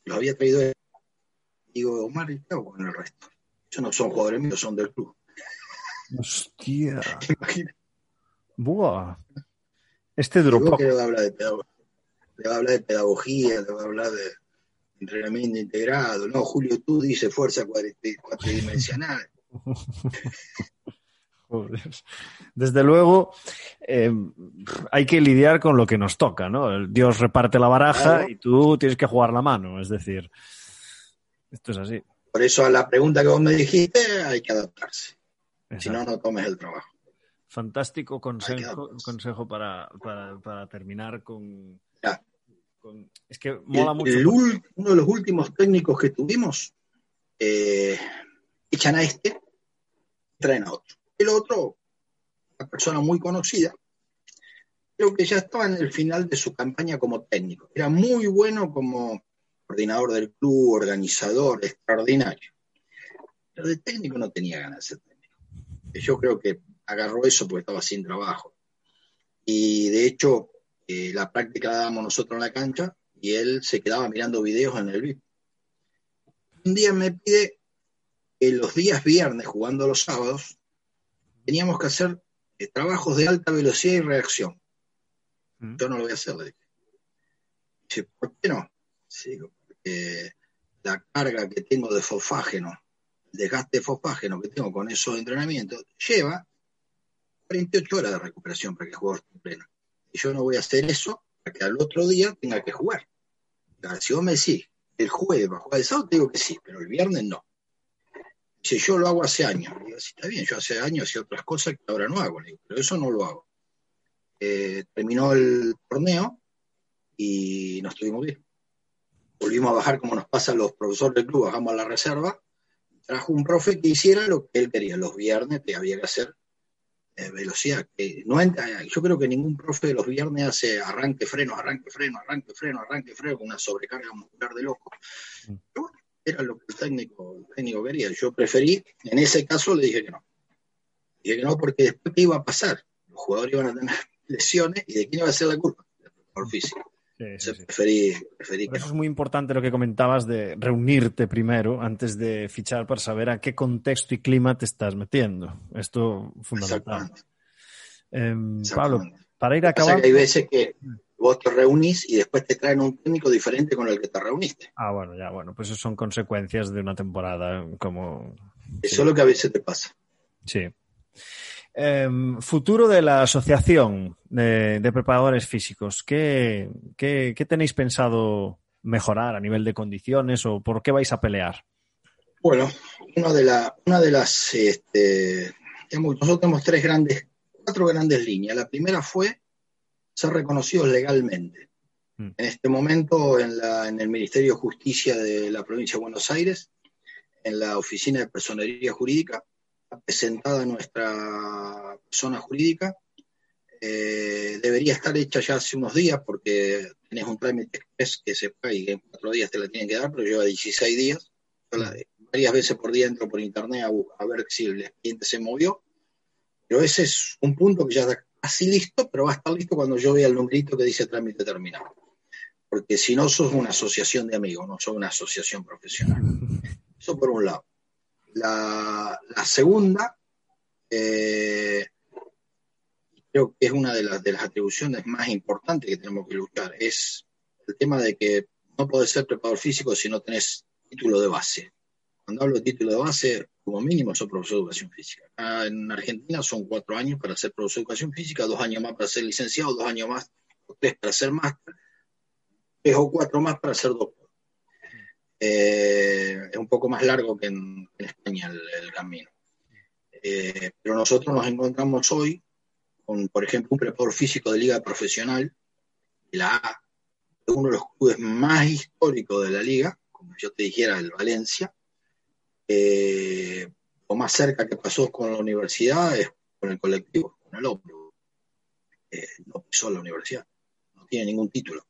Los había traído. Digo, Omar, ¿y hago con el resto? Esos no son jugadores míos, son del club. Hostia. [laughs] Buah. Este dropó. Le va a hablar de pedagogía, le va a hablar de pedagogía, le va a hablar de entrenamiento integrado. No, Julio, tú dices fuerza cuatridimensional. [laughs] Desde luego, eh, hay que lidiar con lo que nos toca, ¿no? Dios reparte la baraja y tú tienes que jugar la mano. Es decir, esto es así. Por eso a la pregunta que vos me dijiste, hay que adaptarse. Si no, no tomes el trabajo. Fantástico consejo, consejo para, para, terminar con, Es que mola mucho. uno de los últimos técnicos que tuvimos, eh, echan a este, traen a otro. El otro, una persona muy conocida, creo que ya estaba en el final de su campaña como técnico. Era muy bueno como coordinador del club, organizador, extraordinario. Pero de técnico no tenía ganas de ser técnico. Yo creo que agarró eso porque estaba sin trabajo. Y de hecho, eh, la práctica la dábamos nosotros en la cancha y él se quedaba mirando videos en el VIP. Un día me pide que los días viernes, jugando los sábados, teníamos que hacer eh, trabajos de alta velocidad y reacción. Mm. Yo no lo voy a hacer, le dije. ¿por qué no? Sí, porque la carga que tengo de fosfágeno, el desgaste de fosfágeno que tengo con esos entrenamientos, lleva 48 horas de recuperación para que el jugador esté pleno. Y yo no voy a hacer eso para que al otro día tenga que jugar. si vos me decís, el jueves va a jugar el sábado, te digo que sí, pero el viernes no. Si yo lo hago hace años, digo, sí, está bien, yo hace años hacía otras cosas que ahora no hago, pero eso no lo hago. Eh, terminó el torneo y nos tuvimos bien. Volvimos a bajar como nos pasa a los profesores del club, bajamos a la reserva, trajo un profe que hiciera lo que él quería. Los viernes te había que hacer eh, velocidad. Que no yo creo que ningún profe de los viernes hace arranque, freno, arranque, freno, arranque, freno, arranque, freno, con una sobrecarga muscular de loco. Mm. Pero bueno, era lo que el técnico, técnico quería. Yo preferí, en ese caso le dije que no. Dije que no porque después qué iba a pasar. Los jugadores iban a tener [laughs] lesiones y de quién iba a ser la culpa, por físico. Eso es muy importante lo que comentabas de reunirte primero antes de fichar para saber a qué contexto y clima te estás metiendo. Esto es fundamental. Em, Pablo, para ir a acabar. hay veces que vos te reunís y después te traen un técnico diferente con el que te reuniste. Ah, bueno, ya, bueno, pues eso son consecuencias de una temporada como. Eso es lo que a veces te pasa. Sí. Em, futuro de la asociación de, preparadores físicos. ¿Qué, tenéis pensado mejorar a nivel de condiciones o por qué vais a pelear? Bueno, una de, la, una de las, este, nosotros tenemos tres grandes, cuatro grandes líneas. La primera fue ser reconocidos legalmente. Mm. En este momento, en, la, en el Ministerio de Justicia de la provincia de Buenos Aires, en la Oficina de Personería Jurídica, presentada nuestra persona jurídica. Eh, debería estar hecha ya hace unos días porque tenés un trámite express que se paga y que en cuatro días te la tienen que dar, pero lleva 16 días. varias veces por día entro por internet a, ver si el expediente se movió. Pero ese es un punto que ya está casi listo, pero va a estar listo cuando yo vea el numerito que dice trámite terminado. Porque si no, sos una asociación de amigos, no sos una asociación profesional. [laughs] Eso por un lado. La, segunda, eh, creo que es una de las, de las atribuciones más importantes que tenemos que luchar, es el tema de que no podés ser preparador físico si no tenés título de base. Cuando hablo de título de base, como mínimo soy profesor de educación física. En Argentina son cuatro años para ser profesor de educación física, dos años más para ser licenciado, dos años más, o tres para ser máster, tres o cuatro más para ser doctor. Eh, es un poco más largo que en, España el, camino. Eh, pero nosotros nos encontramos hoy con, por ejemplo, un preparador físico de liga profesional, la A, uno de los clubes más históricos de la liga, como yo te dijera, el Valencia, eh, lo más cerca que pasó con la universidad es con el colectivo, con el hombre. Eh, no pisó la universidad, no tiene ningún título.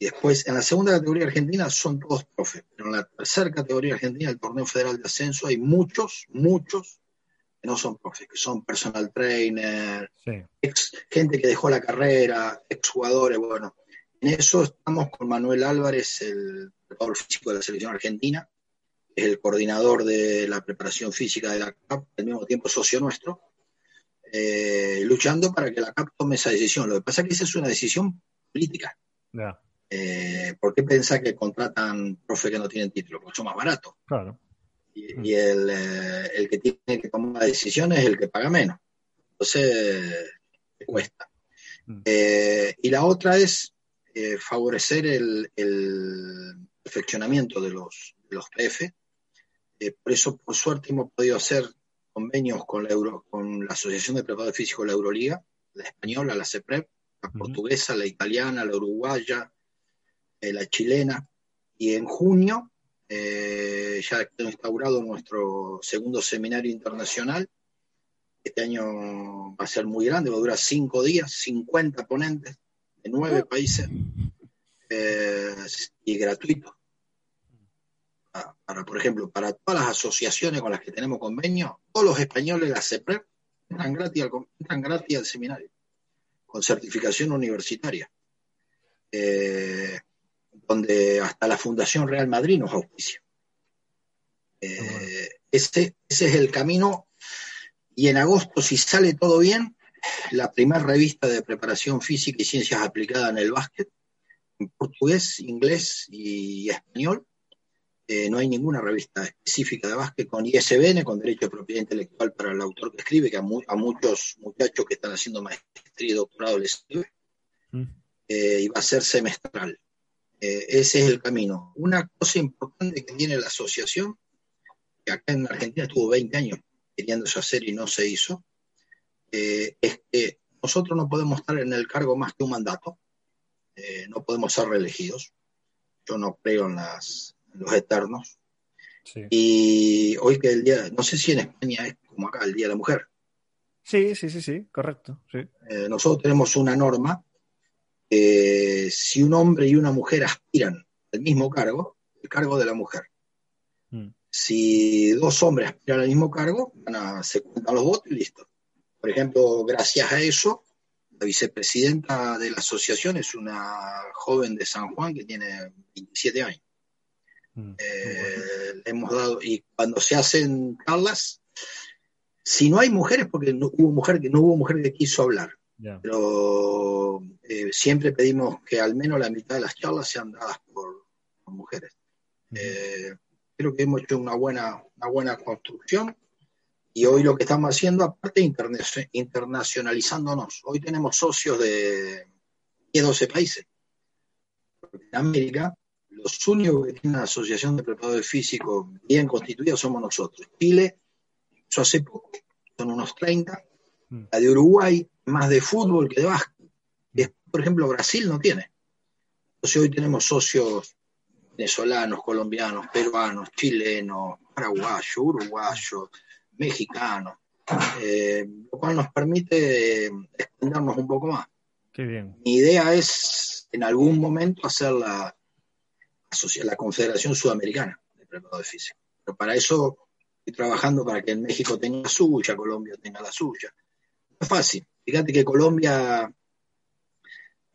Y después, en la segunda categoría argentina son todos profes, pero en la tercera categoría argentina, el torneo federal de ascenso, hay muchos, muchos que no son profes, que son personal trainer, ex, gente que dejó la carrera, exjugadores, bueno. En eso estamos con Manuel Álvarez, el preparador físico de la selección argentina, es el coordinador de la preparación física de la CAP, al mismo tiempo socio nuestro, eh, luchando para que la CAP tome esa decisión. Lo que pasa es que esa es una decisión política. Eh, ¿Por qué pensar que contratan profe que no tienen título? Porque son más baratos. Claro. Y, mm. eh, el, que tiene que tomar decisiones es el que paga menos. Entonces, cuesta. Mm. y la otra es favorecer el, perfeccionamiento de los, de los PF eh, por eso, por suerte, hemos podido hacer convenios con la, Euro, con la Asociación de Preparadores Físicos de la Euroliga, la española, la CEPREP, la portuguesa, la italiana, la uruguaya, eh, la chilena. Y en junio eh, ya hemos instaurado nuestro segundo seminario internacional. Este año va a ser muy grande, va a durar cinco días, 50 ponentes de nueve países y gratuito para, por ejemplo, para todas las asociaciones con las que tenemos convenio, todos los españoles de la CEPREP entran gratis, al, entran gratis al seminario, con certificación universitaria, eh, donde hasta la Fundación Real Madrid nos auspicia. Eh, ese, ese es el camino. Y en agosto, si sale todo bien, la primera revista de preparación física y ciencias aplicadas en el básquet, en portugués, inglés y español, eh, no hay ninguna revista específica de básquet con ISBN, con derecho de propiedad intelectual para el autor que escribe, que a, muchos muchachos que están haciendo maestría y doctorado les sirve, mm. eh, y va a ser semestral. Eh, ese es el camino. Una cosa importante que tiene la asociación, que acá en Argentina estuvo 20 años queriéndose hacer y no se hizo, es que nosotros no podemos estar en el cargo más que un mandato, no podemos ser reelegidos. Yo no creo en las los eternos. Y hoy que el día, no sé si en España es como acá, el Día de la Mujer. Sí, sí, sí, sí, correcto. Eh, nosotros tenemos una norma que si un hombre y una mujer aspiran al mismo cargo, el cargo de la mujer. Mm. Si dos hombres aspiran al mismo cargo, van a, se cuentan los votos y listo. Por ejemplo, gracias a eso, la vicepresidenta de la asociación es una joven de San Juan que tiene 27 años. Mm. Eh, hemos dado, y cuando se hacen charlas, si no hay mujeres, porque no hubo mujer que no hubo mujer que quiso hablar, pero eh, siempre pedimos que al menos la mitad de las charlas sean dadas por, mujeres. Eh, creo que hemos hecho una buena, una buena construcción y hoy lo que estamos haciendo, aparte internacionalizándonos, hoy tenemos socios de 10, 12 países. En América los únicos que tienen una asociación de preparadores físicos bien constituida somos nosotros. Chile, eso hace poco, son unos 30. Mm. La de Uruguay, más de fútbol que de básquet. por ejemplo, Brasil no tiene. Entonces hoy tenemos socios venezolanos, colombianos, peruanos, chilenos, paraguayos, uruguayos, mexicanos, eh, lo cual nos permite extendernos un poco más. Qué bien. Mi idea es en algún momento hacer la, la Confederación Sudamericana de Preparadores Físicos. Pero para eso estoy trabajando para que en México tenga la suya, Colombia tenga la suya. No es fácil. Fíjate que Colombia,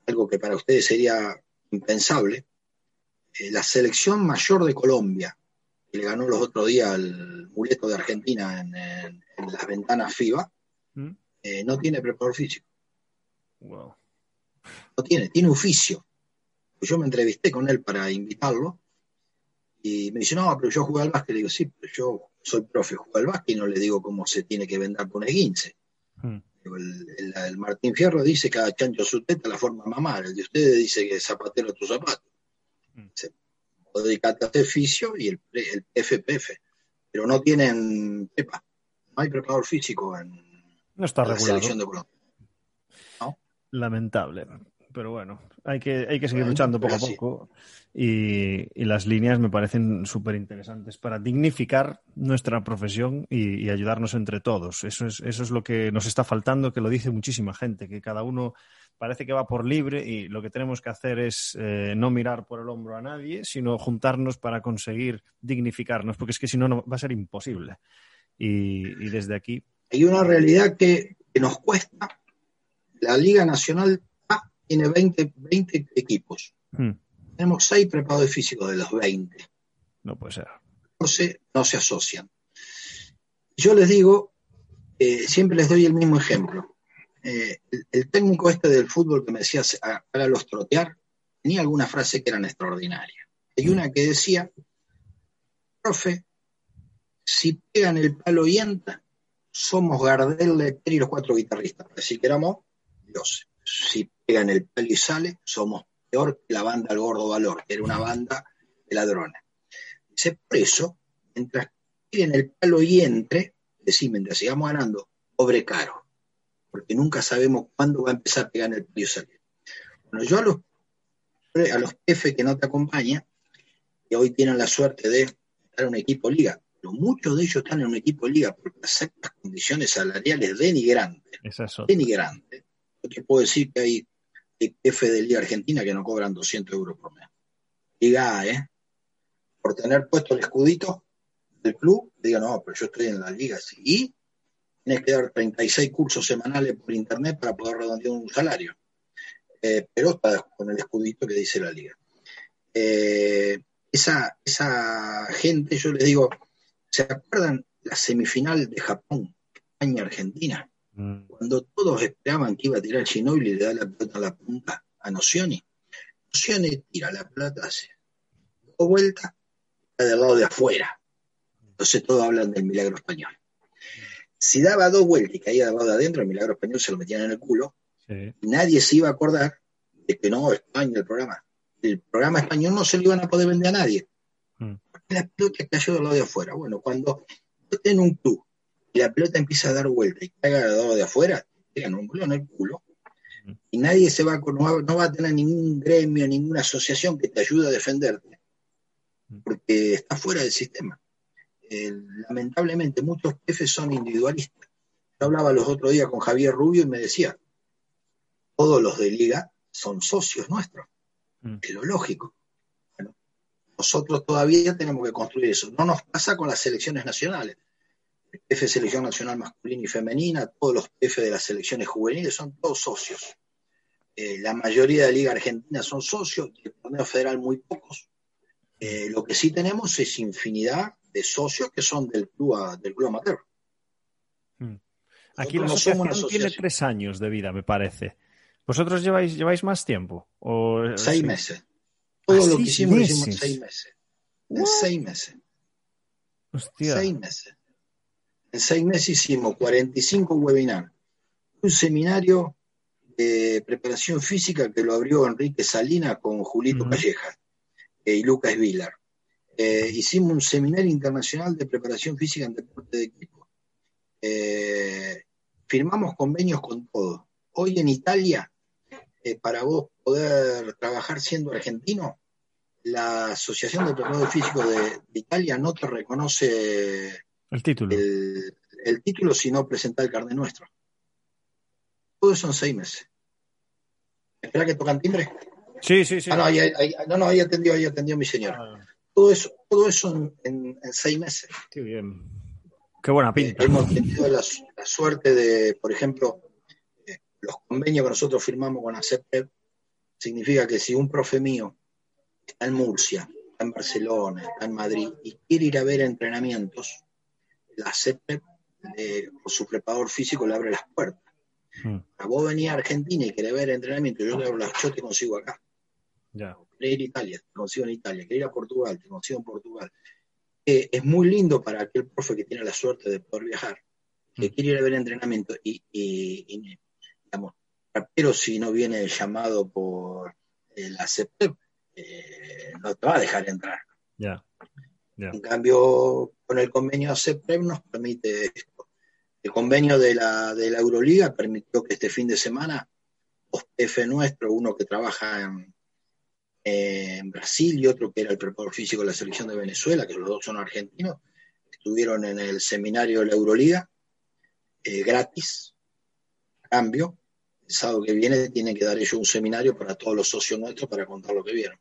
algo que para ustedes sería impensable, eh, la selección mayor de Colombia, que le ganó los otros días al muleto de Argentina en, las ventanas FIBA, ¿Mm? eh, no tiene preparador físico. No tiene, tiene oficio yo me entrevisté con él para invitarlo y me dice, no, pero yo juego al básquet. Le digo, sí, pero yo soy profe, juego al básquet y no le digo cómo se tiene que vender con. Hmm. El, Martín Fierro dice que a chancho su teta la forma mamar, el de ustedes dice que zapatero tu zapato. Hmm. O dedicate a este y el, el FPF, pero no tienen PEPA, no hay preparador físico en no está la selección de Lamentable pero bueno, hay que, hay que seguir luchando poco a poco. Y, las líneas me parecen súper interesantes para dignificar nuestra profesión y, ayudarnos entre todos. Eso es, eso es lo que nos está faltando, que lo dice muchísima gente, que cada uno parece que va por libre y lo que tenemos que hacer es eh, no mirar por el hombro a nadie, sino juntarnos para conseguir dignificarnos, porque es que si no, no va a ser imposible. Y, desde aquí. Hay una realidad que, nos cuesta. La Liga Nacional tiene 20, 20 equipos. Hmm. Tenemos 6 preparadores físicos de los 20. No puede ser. No se, no se asocian. Yo les digo, eh, siempre les doy el mismo ejemplo. Eh, el, técnico este del fútbol que me decía para los trotear, tenía alguna frase que eran extraordinarias. Hay una que decía, profe, si pegan el palo y entra, somos Gardel, Lecter y los cuatro guitarristas. Así que éramos dioses. Si pegan el palo y sale, somos peor que la banda El Gordo Valor, que era una banda de ladrones. Dice, por eso, mientras peguen el palo y entre, decimos, mientras sigamos ganando, pobre caro porque nunca sabemos cuándo va a empezar a pegar el palo y salir. Bueno, yo a los, a los jefes que no te acompañan, que hoy tienen la suerte de estar en un equipo liga, pero muchos de ellos están en un equipo liga porque aceptan condiciones salariales denigrantes. Denigrantes. Yo te puedo decir que hay, jefes de Liga Argentina que no cobran 200 euros por mes. Liga ¿eh? Por tener puesto el escudito del club, diga, no, pero yo estoy en la liga. ¿sí? tienes que dar 36 cursos semanales por internet para poder redondear un salario. Eh, pero está con el escudito que dice la liga. Eh, esa, esa gente, yo les digo, ¿se acuerdan la semifinal de Japón, España-Argentina? Mm. Cuando todos esperaban que iba a tirar Ginobili y le da la pelota a la punta a Nocioni. Nocioni tira la pelota, hace dos vueltas, está del lado de afuera. Entonces todos hablan del milagro español. Si daba dos vueltas y caía de adentro, el milagro español se lo metían en el culo. Nadie se iba a acordar de que no, España, el programa. El programa español no se lo iban a poder vender a nadie. Mm. Porque la pelota cayó del lado de afuera. Bueno, cuando tú en un club y la pelota empieza a dar vuelta y caiga del lado de afuera, te pegan un culo en el culo. Y nadie se va a, no, no va a tener ningún gremio, ninguna asociación que te ayude a defenderte. Porque está fuera del sistema. Eh, lamentablemente muchos jefes son individualistas. Yo hablaba los otros días con Javier Rubio y me decía, todos los de liga son socios nuestros. Mm. Es lo lógico. nosotros todavía tenemos que construir eso. No nos pasa con las selecciones nacionales. Jefe selección nacional masculina y femenina, todos los jefes de las selecciones juveniles son todos socios. Eh, la mayoría de la Liga Argentina son socios, el torneo federal muy pocos. Eh, lo que sí tenemos es infinidad de socios que son del club, del club amateur. Hmm. Aquí la asociación, tiene tres años de vida, me parece. ¿Vosotros lleváis, lleváis más tiempo? ¿O... Seis meses. Todo lo que hicimos, hicimos seis meses. En seis meses. Seis meses. En seis meses hicimos 45 webinars. Un seminario de preparación física que lo abrió Enrique Salina con Julito Calleja y Lucas Vilar. Eh, hicimos un seminario internacional de preparación física en deporte de equipo. Eh, firmamos convenios con todos. Hoy en Italia, eh, para vos poder trabajar siendo argentino, la Asociación de Preparadores Físicos de, Italia no te reconoce el título. El, título si no presenta el carnet nuestro. Todo eso en seis meses. ¿Espera que tocan timbre? Sí, sí, sí. Ah, no, ahí, no, no, ahí atendió, ahí atendió mi señor. Ah. Todo eso, todo eso en, seis meses. Qué bien. Qué buena pinta. Eh, hemos tenido la, suerte de, por ejemplo, eh, los convenios que nosotros firmamos con ACEPEP, significa que si un profe mío está en Murcia, está en Barcelona, está en Madrid y quiere ir a ver entrenamientos, la CEPEP, por su preparador físico, le abre las puertas. Hmm. Vos venís a Argentina y querés ver entrenamiento, yo te, yo te consigo acá. Ya ir a Italia, te consigo en Italia, quiero ir a Portugal, te consigo en Portugal. Eh, es muy lindo para aquel profe que tiene la suerte de poder viajar, que mm. quiere ir a ver entrenamiento y, y, digamos, pero si no viene llamado por la CEPEP, eh, no te va a dejar entrar. Ya. En cambio, con el convenio CEPEP nos permite esto. El convenio de la, de la Euroliga permitió que este fin de semana dos PF nuestros, uno que trabaja en, en Brasil y otro que era el preparador físico de la selección de Venezuela, que los dos son argentinos, estuvieron en el seminario de la Euroliga, eh, gratis, a cambio. El sábado que viene tienen que dar ellos un seminario para todos los socios nuestros para contar lo que vieron.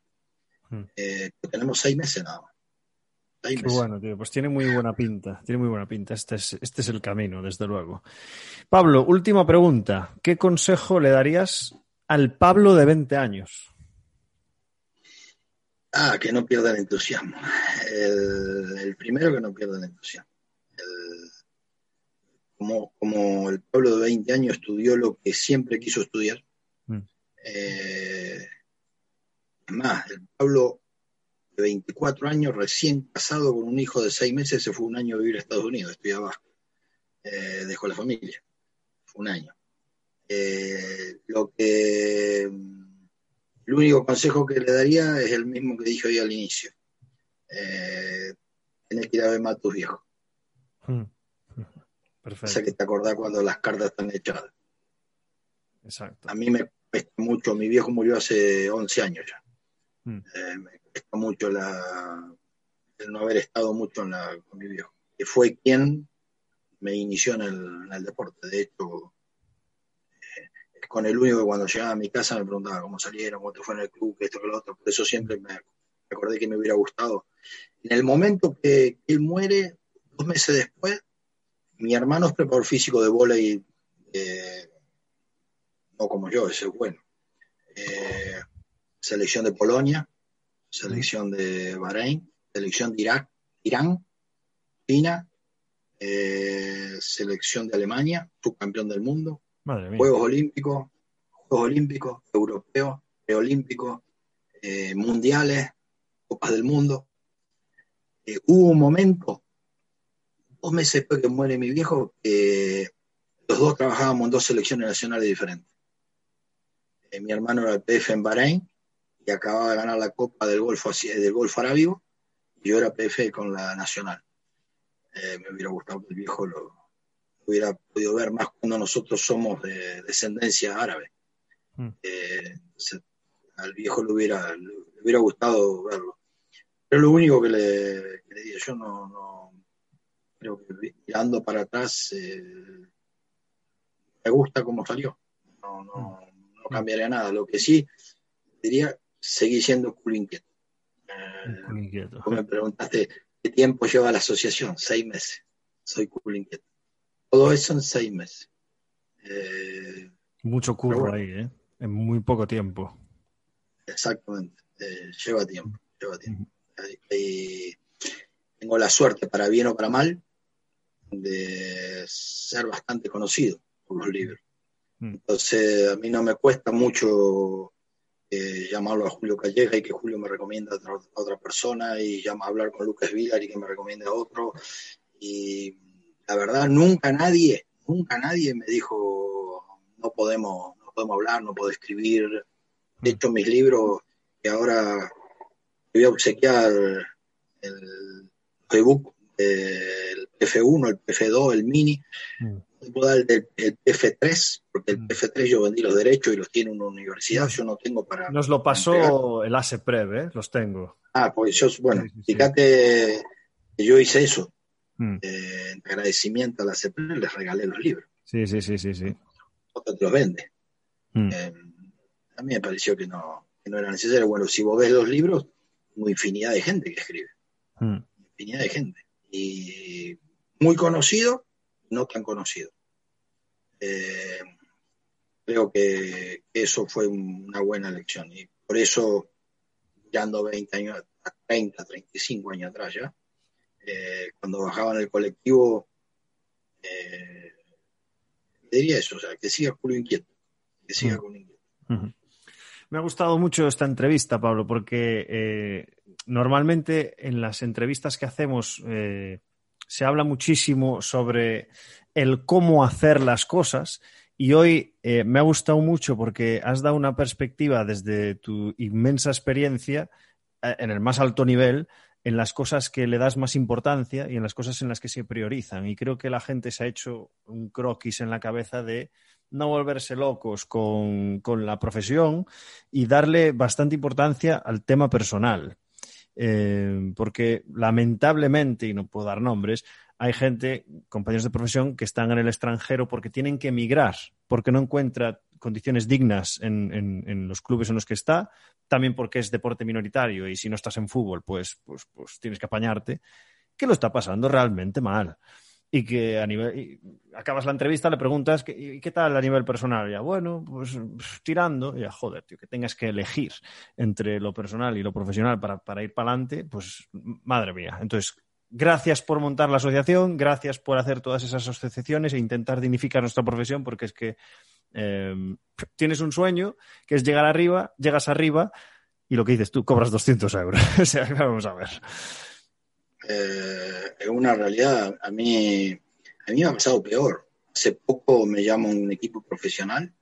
Hmm. Eh, tenemos seis meses nada más. Qué bueno, tío. Pues tiene muy buena pinta. Tiene muy buena pinta. Este es, este es el camino, desde luego. Pablo, última pregunta. ¿Qué consejo le darías al Pablo de 20 años? Ah, que no pierda el entusiasmo. El, el primero que no pierda el entusiasmo. El- como, como el pueblo de 20 años estudió lo que siempre quiso estudiar. Mm. Eh, más, el Pablo de 24 años, recién casado con un hijo de 6 meses, se fue un año a vivir a Estados Unidos, estudiaba, eh, dejó la familia. Fue un año. Eh, lo que el único consejo que le daría es el mismo que dije hoy al inicio. Eh, tenés que ir a ver más a tus viejos. Hmm. O [laughs] sea Perfecto. que te acordás cuando las cartas están echadas. Exacto. A mí me cuesta mucho, mi viejo murió hace 11 años ya. Mm. Eh, me cuesta mucho la, el no haber estado mucho en la, con mi viejo, que fue quien me inició en el, deporte. De hecho, eh, con el único que cuando llegaba a mi casa me preguntaba cómo salieron, te fue en el club, esto, que lo otro. Por eso siempre me, acordé que me hubiera gustado. En el momento que él muere, dos meses después, mi hermano es preparador físico de vóley, eh, no como yo, ese es bueno. Eh, selección de Polonia, selección de Bahrein, selección de Irak, Irán, China, eh, selección de Alemania, subcampeón del mundo. Juegos Olímpicos, Juegos Olímpicos, Europeos, Preolímpicos, eh, Mundiales, Copas del Mundo. Eh, hubo un momento, dos meses después que muere mi viejo, que los dos trabajábamos en dos selecciones nacionales diferentes. Mi hermano era el PF en Bahrein y acababa de ganar la Copa del Golfo, del Golfo Arábigo, y yo era PF con la Nacional. Eh, me hubiera gustado que el viejo lo, hubiera podido ver más cuando nosotros somos de descendencia árabe. Mm. Eh, se- al viejo le hubiera, le hubiera gustado verlo. Pero lo único que le, que le yo no, no creo que mirando para atrás eh, me gusta cómo salió. No, no, no cambiaría nada. Lo que sí diría, seguir siendo culo inquieto. Eh, Un inquieto. Vos me preguntaste qué tiempo lleva la asociación, seis meses. Soy culo inquieto. Todo eso en seis meses. Eh, Mucho curro bueno. ahí, ¿eh? En muy poco tiempo. exactamente. Eh, lleva tiempo, lleva tiempo. Y tengo la suerte, para bien o para mal, de ser bastante conocido por los libros. Mm. Entonces, a mí no me cuesta mucho eh, llamarlo a Julio Calleja y que Julio me recomienda a otra, persona y llama a hablar con Lucas Vilar y que me recomiende a otro. Y la verdad, nunca nadie, nunca nadie me dijo no podemos, no podemos hablar, no puedo escribir. De hecho, mis libros, que ahora voy a obsequiar el ebook del PF1, el PF2, el mini, El, del- el PF3, porque el Mm. PF3 yo vendí los derechos y los tiene una universidad, yo no tengo para... Nos lo para entregar. pasó el ASEPREV, ¿eh? Los tengo. Ah, pues yo, bueno, Sí, sí, sí. fíjate que yo hice eso, Mm. eh, en agradecimiento a la CPR les regalé los libros, Sí, sí, sí, sí, sí. otro te los vende. Mm. Eh, a mí me pareció que no, que no era necesario. Bueno, si vos ves los libros, hubo infinidad de gente que escribe, Mm. infinidad de gente. Y muy conocido, no tan conocido. Eh, creo que eso fue una buena elección. Y por eso, mirando 20 años, a 30, 35 años atrás ya, eh, cuando bajaba en el colectivo, eh, diría eso, o sea, que siga culo inquieto, que siga culo inquieto. Me ha gustado mucho esta entrevista, Pablo, porque eh, normalmente en las entrevistas que hacemos se habla muchísimo sobre el cómo hacer las cosas y hoy eh, me ha gustado mucho porque has dado una perspectiva desde tu inmensa experiencia eh, en el más alto nivel en las cosas que le das más importancia y en las cosas en las que se priorizan. Y creo que la gente se ha hecho un croquis en la cabeza de no volverse locos con, la profesión y darle bastante importancia al tema personal. Eh, porque lamentablemente, y no puedo dar nombres, hay gente, compañeros de profesión, que están en el extranjero porque tienen que emigrar, porque no encuentra condiciones dignas en, los clubes en los que está, también porque es deporte minoritario y si no estás en fútbol, pues, pues, pues tienes que apañarte, que lo está pasando realmente mal y que a nivel acabas la entrevista le preguntas ¿y qué tal a nivel personal? ya bueno pues tirando ya joder tío que tengas que elegir entre lo personal y lo profesional para, para ir para adelante pues madre mía entonces gracias por montar la asociación gracias por hacer todas esas asociaciones e intentar dignificar nuestra profesión porque es que em, tienes un sueño que es llegar arriba llegas arriba y lo que dices tú cobras 200 euros. [laughs] O sea vamos a ver eh, es una realidad. A mí, a mí me ha pasado peor. Hace poco me llama un equipo profesional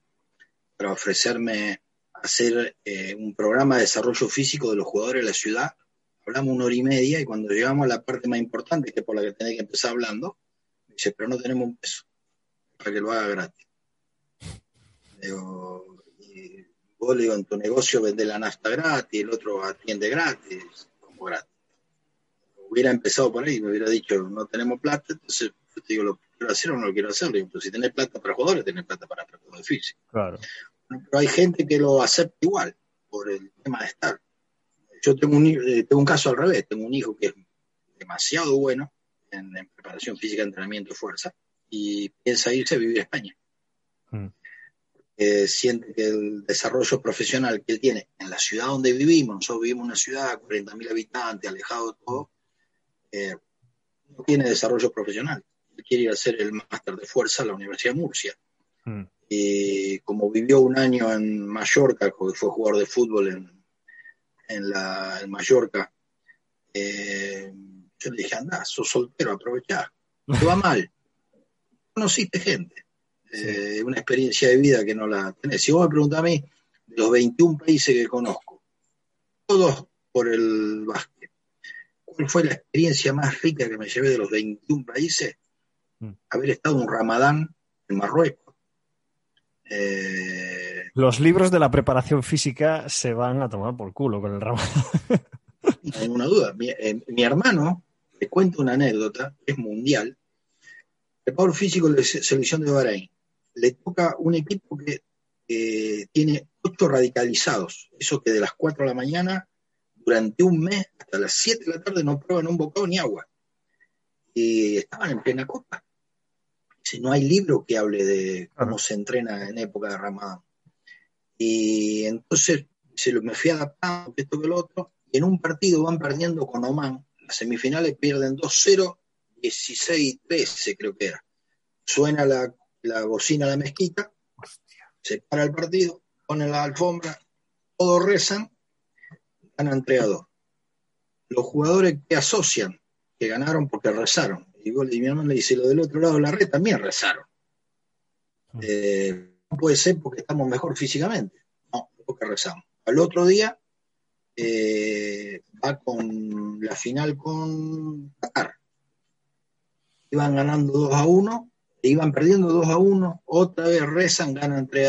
para ofrecerme hacer eh, un programa de desarrollo físico de los jugadores de la ciudad. Hablamos una hora y media y cuando llegamos a la parte más importante, que es por la que tenés que empezar hablando, me dice, pero no tenemos un peso para que lo haga gratis. Digo, y vos le digo, en tu negocio vende la nafta gratis, el otro atiende gratis, como gratis hubiera empezado por ahí, me hubiera dicho, no tenemos plata, entonces yo te digo, ¿lo quiero hacer o no lo quiero hacer? Digo, pues si tenés plata para jugadores, tenés plata para preparadores físicos. Claro. Pero hay gente que lo acepta igual, por el tema de estar. Yo tengo un, eh, tengo un caso al revés, tengo un hijo que es demasiado bueno en, preparación física, entrenamiento y fuerza, y piensa irse a vivir a España. Mm. Eh, siente que el desarrollo profesional que él tiene en la ciudad donde vivimos, nosotros vivimos en una ciudad, 40.000 habitantes, alejado de todo, eh, no tiene desarrollo profesional. Él quiere ir a hacer el máster de fuerza a la Universidad de Murcia. Mm. Y como vivió un año en Mallorca, porque fue jugador de fútbol en, en, la, Mallorca, eh, yo le dije, anda, sos soltero, aprovechá. [laughs] Te va mal. Conociste gente. Eh, una experiencia de vida que no la tenés. Si vos me preguntás a mí, de los 21 países que conozco, todos por el básquet ¿Cuál fue la experiencia más rica que me llevé de los 21 países? Mm. Haber estado un ramadán en Marruecos. Eh, los libros de la preparación física se van a tomar por culo con el ramadán. no hay ninguna duda. Eh, mi, hermano, le cuento una anécdota, es mundial. El Power físico de la selección de Bahrein. Le toca un equipo que tiene ocho radicalizados. Eso que de las 4 de la mañana durante un mes, hasta las 7 de la tarde, no prueban un bocado ni agua. Y estaban en plena copa. Si no hay libro que hable de cómo se entrena en época de Ramadán. Y entonces se lo, me fui adaptando, esto que lo otro, y en un partido van perdiendo con Oman. Las semifinales pierden 2-0, 16-13 creo que era. Suena la, la bocina de la mezquita, se para el partido, ponen la alfombra, todos rezan han entregado. Los jugadores que asocian, que ganaron porque rezaron. Y, mi hermano le dice, lo del otro lado de la red también rezaron. Mm. Eh, no puede ser porque estamos mejor físicamente. No, porque rezamos. Al otro día eh, va con la final con Qatar. Iban ganando 2 a 1, e iban perdiendo 2 a 1, otra vez rezan, ganan entre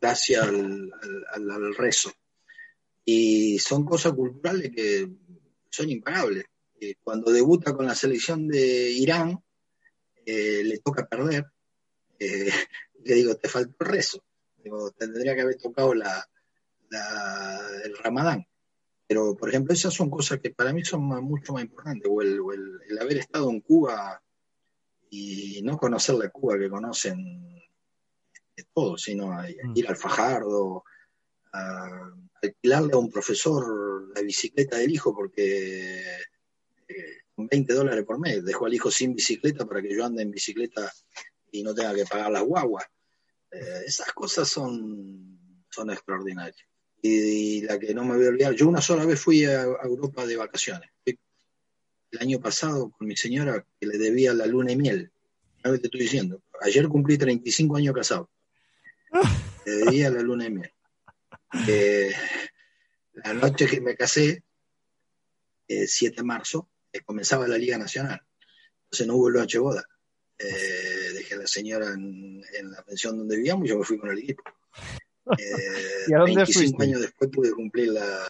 gracias al rezo. Y son cosas culturales que son impagables. Eh, cuando debuta con la selección de Irán, eh, le toca perder. Eh, [laughs] le digo, te faltó el rezo. Digo, tendría que haber tocado la, el ramadán. Pero, por ejemplo, esas son cosas que para mí son mucho más importantes. O, el, haber estado en Cuba y no conocer la Cuba que conocen todos, sino mm. ir al Fajardo, alquilarle a un profesor la bicicleta del hijo porque eh, con 20 dólares por mes dejo al hijo sin bicicleta para que yo ande en bicicleta y no tenga que pagar las guaguas. Eh, esas cosas son, son extraordinarias. Y, la que no me voy a olvidar, yo una sola vez fui a, Europa de vacaciones. el año pasado con mi señora que le debía la luna y miel. ¿Sabes te estoy diciendo? Ayer cumplí 35 años casado. [laughs] Le debía la luna y miel la noche que me casé, el 7 de marzo, comenzaba la Liga Nacional. Entonces no hubo noche boda. Eh, dije a la señora en, la pensión donde vivíamos, yo me fui con el equipo. Eh, [laughs] ¿Y a dónde 25 años después pude cumplir la...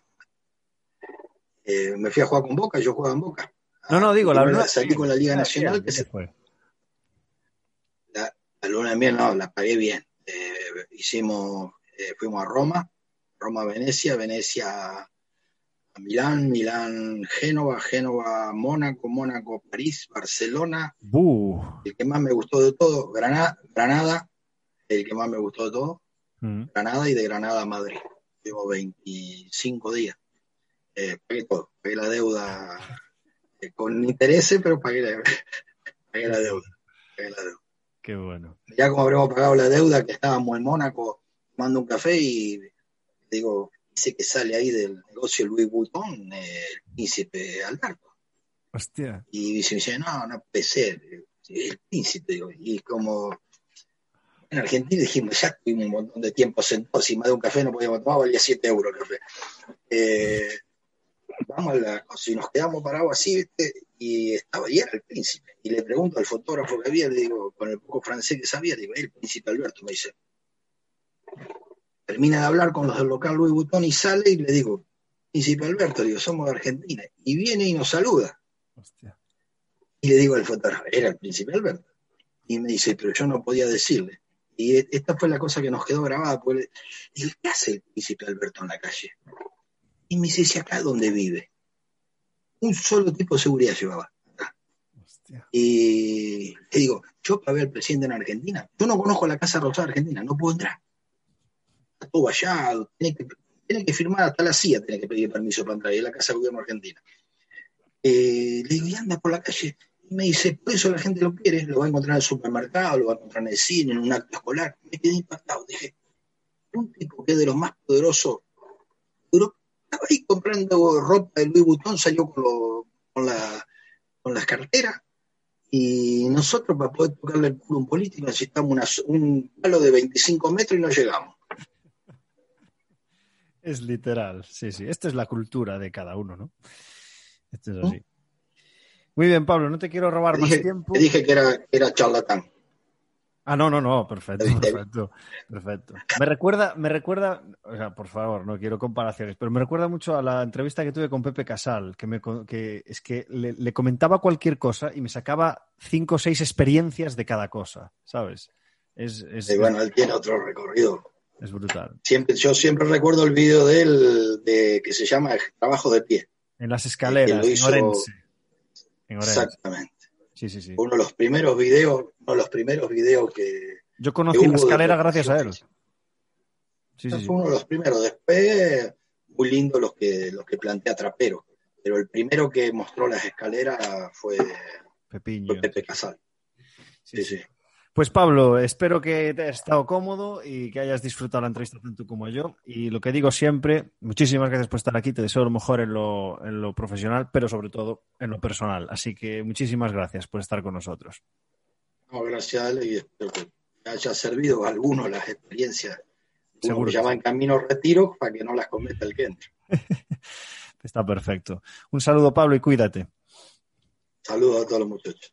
Eh, me fui a jugar con Boca, yo jugaba en Boca. No, no, digo, la luna... Salí con la Liga Nacional. Que se... fue? La, luna de miel, no, la pagué bien. Eh, hicimos, eh, fuimos a Roma, Roma, Venecia, Venecia Milán, Milán, Génova, Génova, Mónaco, Mónaco, París, Barcelona. El que más me gustó de todo, Granada, Granada el que más me gustó de todo, mm. Granada y de Granada a Madrid. Llevo 25 días. Eh, pagué todo, pagué la deuda eh, con intereses, pero [laughs] pagué la, deuda. Pagué la deuda. Qué bueno. Ya como habremos pagado la deuda, que estábamos en Mónaco tomando un café y digo, dice que sale ahí del negocio Louis Vuitton, el príncipe Alberto. Hostia. Y dice, no, no puede ser, el príncipe, digo, y como en Argentina dijimos, ya tuvimos un montón de tiempo sentados, y más de un café no podíamos tomar, valía 7 euros el café. Eh, vamos a la cosa, y nos quedamos parados así, ¿viste? y estaba, y era el príncipe. Y le pregunto al fotógrafo que había, le digo, con el poco francés que sabía, digo, el príncipe Alberto, me dice, termina de hablar con los del local Louis Vuitton y sale y le digo, Príncipe Alberto, digo, somos de Argentina. Y viene y nos saluda. Y le digo al fotógrafo, era el Príncipe Alberto. Y me dice, pero yo no podía decirle. Y e, esta fue la cosa que nos quedó grabada. Porque le ¿qué hace el Príncipe Alberto en la calle? Y me dice, ¿si acá dónde vive? Un solo tipo de seguridad llevaba. Y le digo, yo para ver al presidente en Argentina, yo no conozco la Casa Rosada Argentina, no puedo entrar todo vallado, tiene que, tiene que firmar hasta la CIA, tiene que pedir permiso para entrar, en la Casa de Gobierno Argentina. Eh, le digo, y anda por la calle. Y me dice, por eso la gente lo quiere, lo va a encontrar en el supermercado, lo va a encontrar en el cine, en un acto escolar. Me quedé impactado. Dije, un tipo que es de los más poderosos estaba ahí comprando ropa de Louis Vuitton, salió con, con, la, con las carteras. Y nosotros, para poder tocarle el culo a un político, necesitamos un palo de 25 metros y no llegamos. Es literal, sí, sí. Esta es la cultura de cada uno, ¿no? Esto es así. Muy bien, Pablo, no te quiero robar más tiempo. Te dije que era, era charlatán. Ah, no, no, no, perfecto, perfecto, perfecto. Me recuerda, me recuerda, o sea, por favor, no quiero comparaciones, pero me recuerda mucho a la entrevista que tuve con Pepe Casal, que, me, que es que le, comentaba cualquier cosa y me sacaba cinco o seis experiencias de cada cosa, ¿sabes? Es, es, bueno, él tiene otro recorrido es brutal. Siempre, yo siempre recuerdo el vídeo de él de, que se llama Trabajo de pie. En las escaleras, en, Orense. Exactamente. Sí, sí, sí. Uno de los primeros videos, uno de los primeros videos que. Yo conocí la escalera gracias a él. Sí, sí, fue uno de los primeros. Después, muy lindo los que, los que plantea Trapero. Pero el primero que mostró las escaleras fue, Pepiño. fue Pepe Casal. sí. sí. Pues Pablo, espero que te hayas estado cómodo y que hayas disfrutado la entrevista tanto como yo. Y lo que digo siempre, muchísimas gracias por estar aquí. Te deseo lo mejor en lo, en lo profesional, pero sobre todo en lo personal. Así que muchísimas gracias por estar con nosotros. No, gracias, Ale, y espero que haya servido a algunos las experiencias. Seguro. Ya va en camino retiro para que no las cometa el que entre. [laughs] Está perfecto. Un saludo, Pablo, y cuídate. Saludos a todos los muchachos.